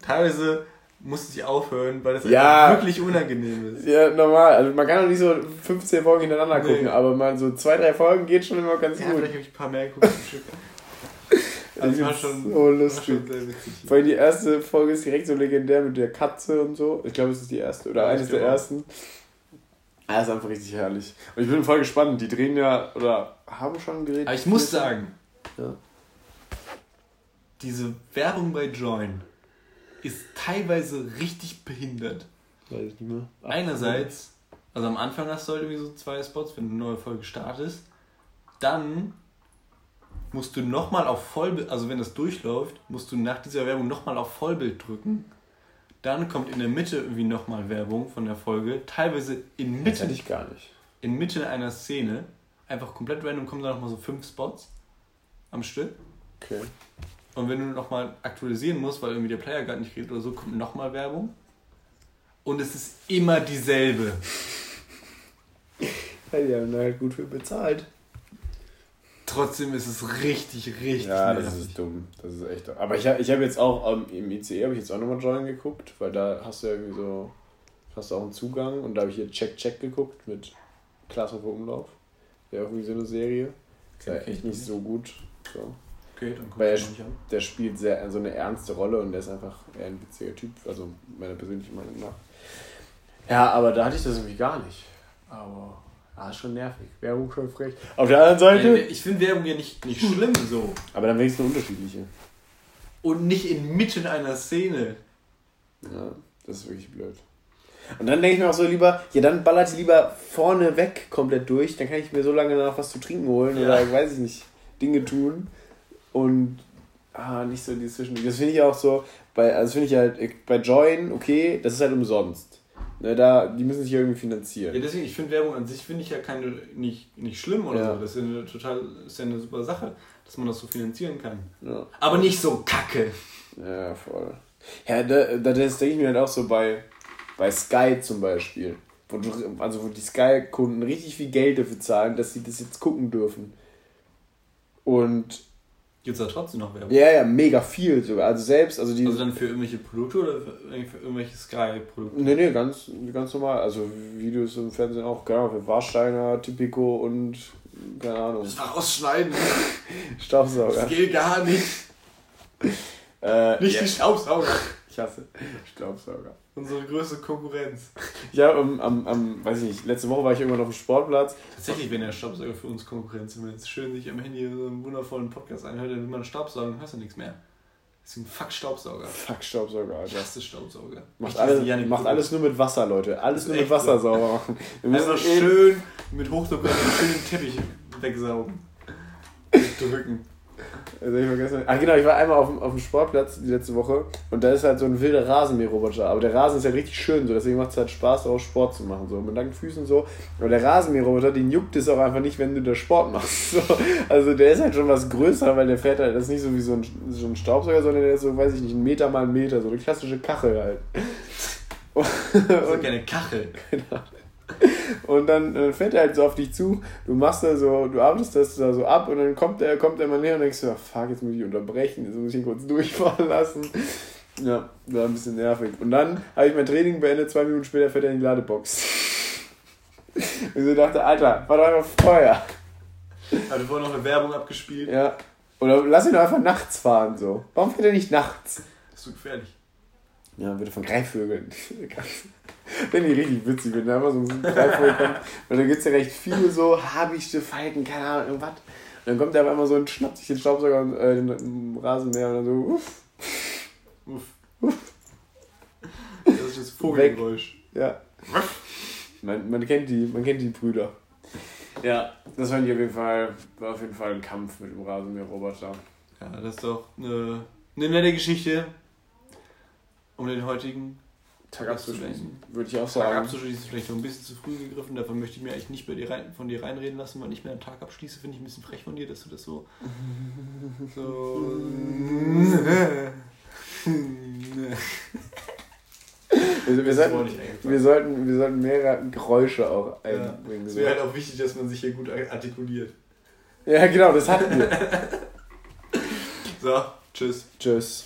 Teilweise musste ich aufhören, weil das Ja. wirklich unangenehm ist. Ja, normal. Also man kann doch nicht so 15 Folgen hintereinander Nee. gucken, aber mal so zwei, drei Folgen geht schon immer ganz Ja, gut. vielleicht habe ich ein paar mehr geguckt. Also war Das ist schon, so war lustig. schon sehr witzig. Vor allem die erste Folge ist direkt so legendär mit der Katze und so. Ich glaube, es ist die erste oder Ja, eines der auch. Ersten. Ah, ist einfach richtig herrlich. Und ich bin voll gespannt. Die drehen ja oder haben schon gedreht. Aber ich muss sagen, Ja. diese Werbung bei Join ist teilweise richtig behindert. Weiß ich nicht mehr. Ach, Einerseits, also am Anfang hast du halt irgendwie so zwei Spots, wenn du eine neue Folge startest. Dann musst du nochmal auf Vollbild, also wenn das durchläuft, musst du nach dieser Werbung nochmal auf Vollbild drücken. Dann kommt in der Mitte irgendwie nochmal Werbung von der Folge. Teilweise in Das ich gar nicht. in Mitte einer Szene. Einfach komplett random kommen da nochmal so fünf Spots am Stück. Okay. Und wenn du nochmal aktualisieren musst, weil irgendwie der Player gerade nicht geht oder so, kommt nochmal Werbung. Und es ist immer dieselbe. Ja, die haben da halt gut für bezahlt. Trotzdem ist es richtig, richtig Ja, das nervig. ist dumm. Das ist echt dumm. Aber ich, ich habe jetzt auch ähm, im ICE habe ich jetzt auch nochmal Join geguckt, weil da hast du ja irgendwie so, hast du auch einen Zugang und da habe ich hier Check Check geguckt mit Klaas auf Umlauf. Wäre auch irgendwie so eine Serie. Ist ja Okay. echt nicht so gut. So. Okay, dann guck Weil er, nicht an. der spielt sehr so eine ernste Rolle und der ist einfach eher ein witziger Typ, also meiner persönlichen Meinung nach. Ja, aber da hatte ich das irgendwie gar nicht. Aber ah, schon nervig. Werbung schon frech. Auf der anderen Seite. Nein, Ich finde Werbung ja nicht, nicht schlimm so. Aber dann wenigstens eine unterschiedliche. Und nicht inmitten einer Szene. Ja, das ist wirklich blöd. Und dann denke ich mir auch so lieber, ja dann ballert die lieber vorne weg komplett durch, dann kann ich mir so lange danach was zu trinken holen Ja. oder weiß ich nicht, Dinge tun und ah, nicht so die Zwischen. Das finde ich auch so, bei, also finde ich halt, bei Join, okay, das ist halt umsonst. Ne, da, die müssen sich irgendwie finanzieren. Ja, deswegen, ich finde Werbung an sich finde ich ja keine, nicht, nicht schlimm oder Ja. so. Das ist ja eine total, ist ja eine super Sache, dass man das so finanzieren kann. Ja, Aber nicht so kacke. ja voll. Ja, da, da das denke ich mir halt auch so bei, bei Sky zum Beispiel. Wo du, also wo die Sky-Kunden richtig viel Geld dafür zahlen, dass sie das jetzt gucken dürfen. Und Gibt es da trotzdem noch Werbung? ja, ja, mega viel sogar. Also selbst, also die. Also dann für irgendwelche Produkte oder für, für irgendwelche Sky-Produkte? nee, nee, ganz, ganz normal. Also Videos im Fernsehen auch, Ahnung, für Warsteiner, Tipico und keine Ahnung, Das war rausschneiden. Staubsauger. Das geht gar nicht. Äh, Nicht ja, die Staubsauger. ich hasse Staubsauger. Unsere größte Konkurrenz. Ja, am, am, am, weiß ich nicht, letzte Woche war ich irgendwann auf dem Sportplatz. Tatsächlich, wenn der Staubsauger für uns Konkurrenz wenn es schön sich am Handy so einen wundervollen Podcast anhört, dann will man Staubsaugen, hast du nichts mehr. Deswegen fuck Staubsauger. Fuck Staubsauger, Alter. hasse Staubsauger. Macht, Ich alles, macht alles nur mit Wasser, Leute. Alles Das nur ist mit Wasser so. sauber machen. Wir müssen eh- schön mit Hochdruck einen schönen Teppich wegsaugen. Drücken. Also ich vergessen. Ach genau, ich war einmal auf dem, auf dem Sportplatz die letzte Woche und da ist halt so ein wilder Rasenmäherroboter. Aber der Rasen ist halt richtig schön, so deswegen macht es halt Spaß, auch Sport zu machen. So mit langen Füßen so. Aber der Rasenmäherroboter, den juckt es auch einfach nicht, wenn du da Sport machst. So. Also der ist halt schon was größer, weil der fährt halt, das ist nicht so wie so ein, so ein Staubsauger, sondern der ist so, weiß ich nicht, ein Meter mal ein Meter, so eine klassische Kachel halt. Das ist keine Kachel. Und dann, dann fährt er halt so auf dich zu, du machst da so, du arbeitest das da so ab und dann kommt er, kommt er mal näher und denkst du, ach, fuck, jetzt muss ich unterbrechen, jetzt muss ich ihn kurz durchfahren lassen. Ja, war ein bisschen nervig. Und dann habe ich mein Training beendet, zwei Minuten später fährt er in die Ladebox. Und so dachte, Alter, war doch einfach Feuer. Hatte vorhin noch eine Werbung abgespielt. Ja. Oder lass ihn doch einfach nachts fahren, so. Warum fährt er nicht nachts? Das ist so gefährlich. Ja, bitte von Greifvögeln. Finde ich richtig witzig, wenn da einfach so ein Greifvogel kommt. Und da gibt es ja recht viele so Habichte, Falken, keine Ahnung, irgendwas. Und dann kommt der auf einmal so und schnappt sich den Staubsauger und äh, den Rasenmäher und dann so, uff, Uff. Das ist das Vogelgeräusch. ja. Man, man, kennt die, man kennt die Brüder. Ja, das fand ich auf jeden Fall, war auf jeden Fall ein Kampf mit dem Rasenmäher-Roboter. Ja, das ist doch eine, eine nette Geschichte, um den heutigen Tag abzuschließen, würde ich auch Tag sagen. abzuschließen. Ist vielleicht noch ein bisschen zu früh gegriffen, davon möchte ich mir eigentlich nicht bei dir rein, von dir reinreden lassen, weil ich mir einen Tag abschließe, finde ich ein bisschen frech von dir, dass du das so. so. Wir, wir, sollten, wir, sollten, wir sollten mehrere Geräusche auch Ja, einbringen. Es so. wäre halt auch wichtig, dass man sich hier gut artikuliert. Ja, genau, das hatten wir. So, tschüss. Tschüss.